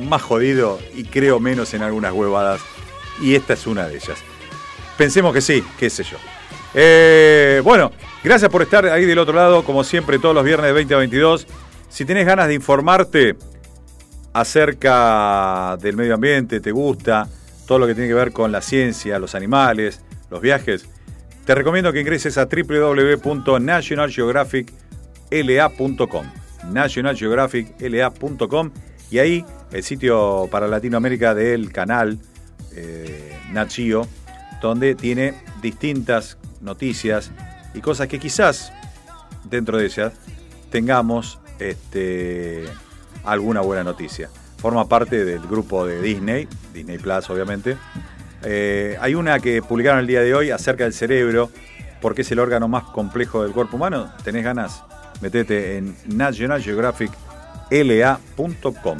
más jodido y creo menos en algunas huevadas y esta es una de ellas. Pensemos que sí, qué sé yo. Eh, bueno, gracias por estar ahí del otro lado, como siempre, todos los viernes de 20 a 22. Si tenés ganas de informarte acerca del medio ambiente, te gusta todo lo que tiene que ver con la ciencia, los animales, los viajes, te recomiendo que ingreses a www.nationalgeographicla.com nationalgeographicla.com y ahí el sitio para Latinoamérica del canal eh, Nat Geo, donde tiene distintas noticias y cosas que quizás dentro de ellas tengamos este, alguna buena noticia. Forma parte del grupo de Disney, Disney Plus obviamente. Eh, hay una que publicaron el día de hoy acerca del cerebro, porque es el órgano más complejo del cuerpo humano. ¿Tenés ganas? Metete en nationalgeographicla.com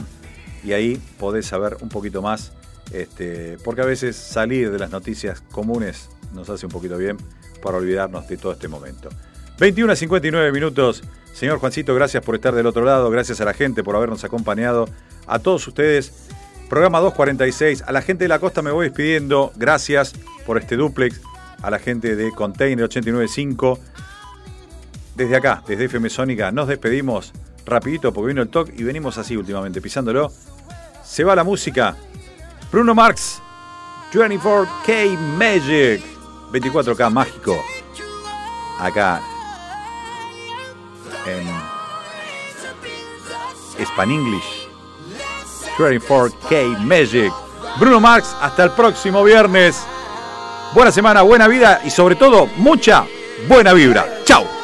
y ahí podés saber un poquito más, este, porque a veces salir de las noticias comunes nos hace un poquito bien para olvidarnos de todo este momento. 21 a 59 minutos. Señor Juancito, gracias por estar del otro lado, gracias a la gente por habernos acompañado, a todos ustedes. Programa 246, a la gente de la costa me voy despidiendo, gracias por este duplex, a la gente de Container 895. Desde acá, desde FM Sónica, nos despedimos rapidito porque vino el talk y venimos así últimamente, pisándolo. Se va la música. Bruno Marx, 24K Magic, 24K mágico. Acá en Span English. 24K Magic. Bruno Marx, hasta el próximo viernes. Buena semana, buena vida y sobre todo mucha buena vibra. Chao.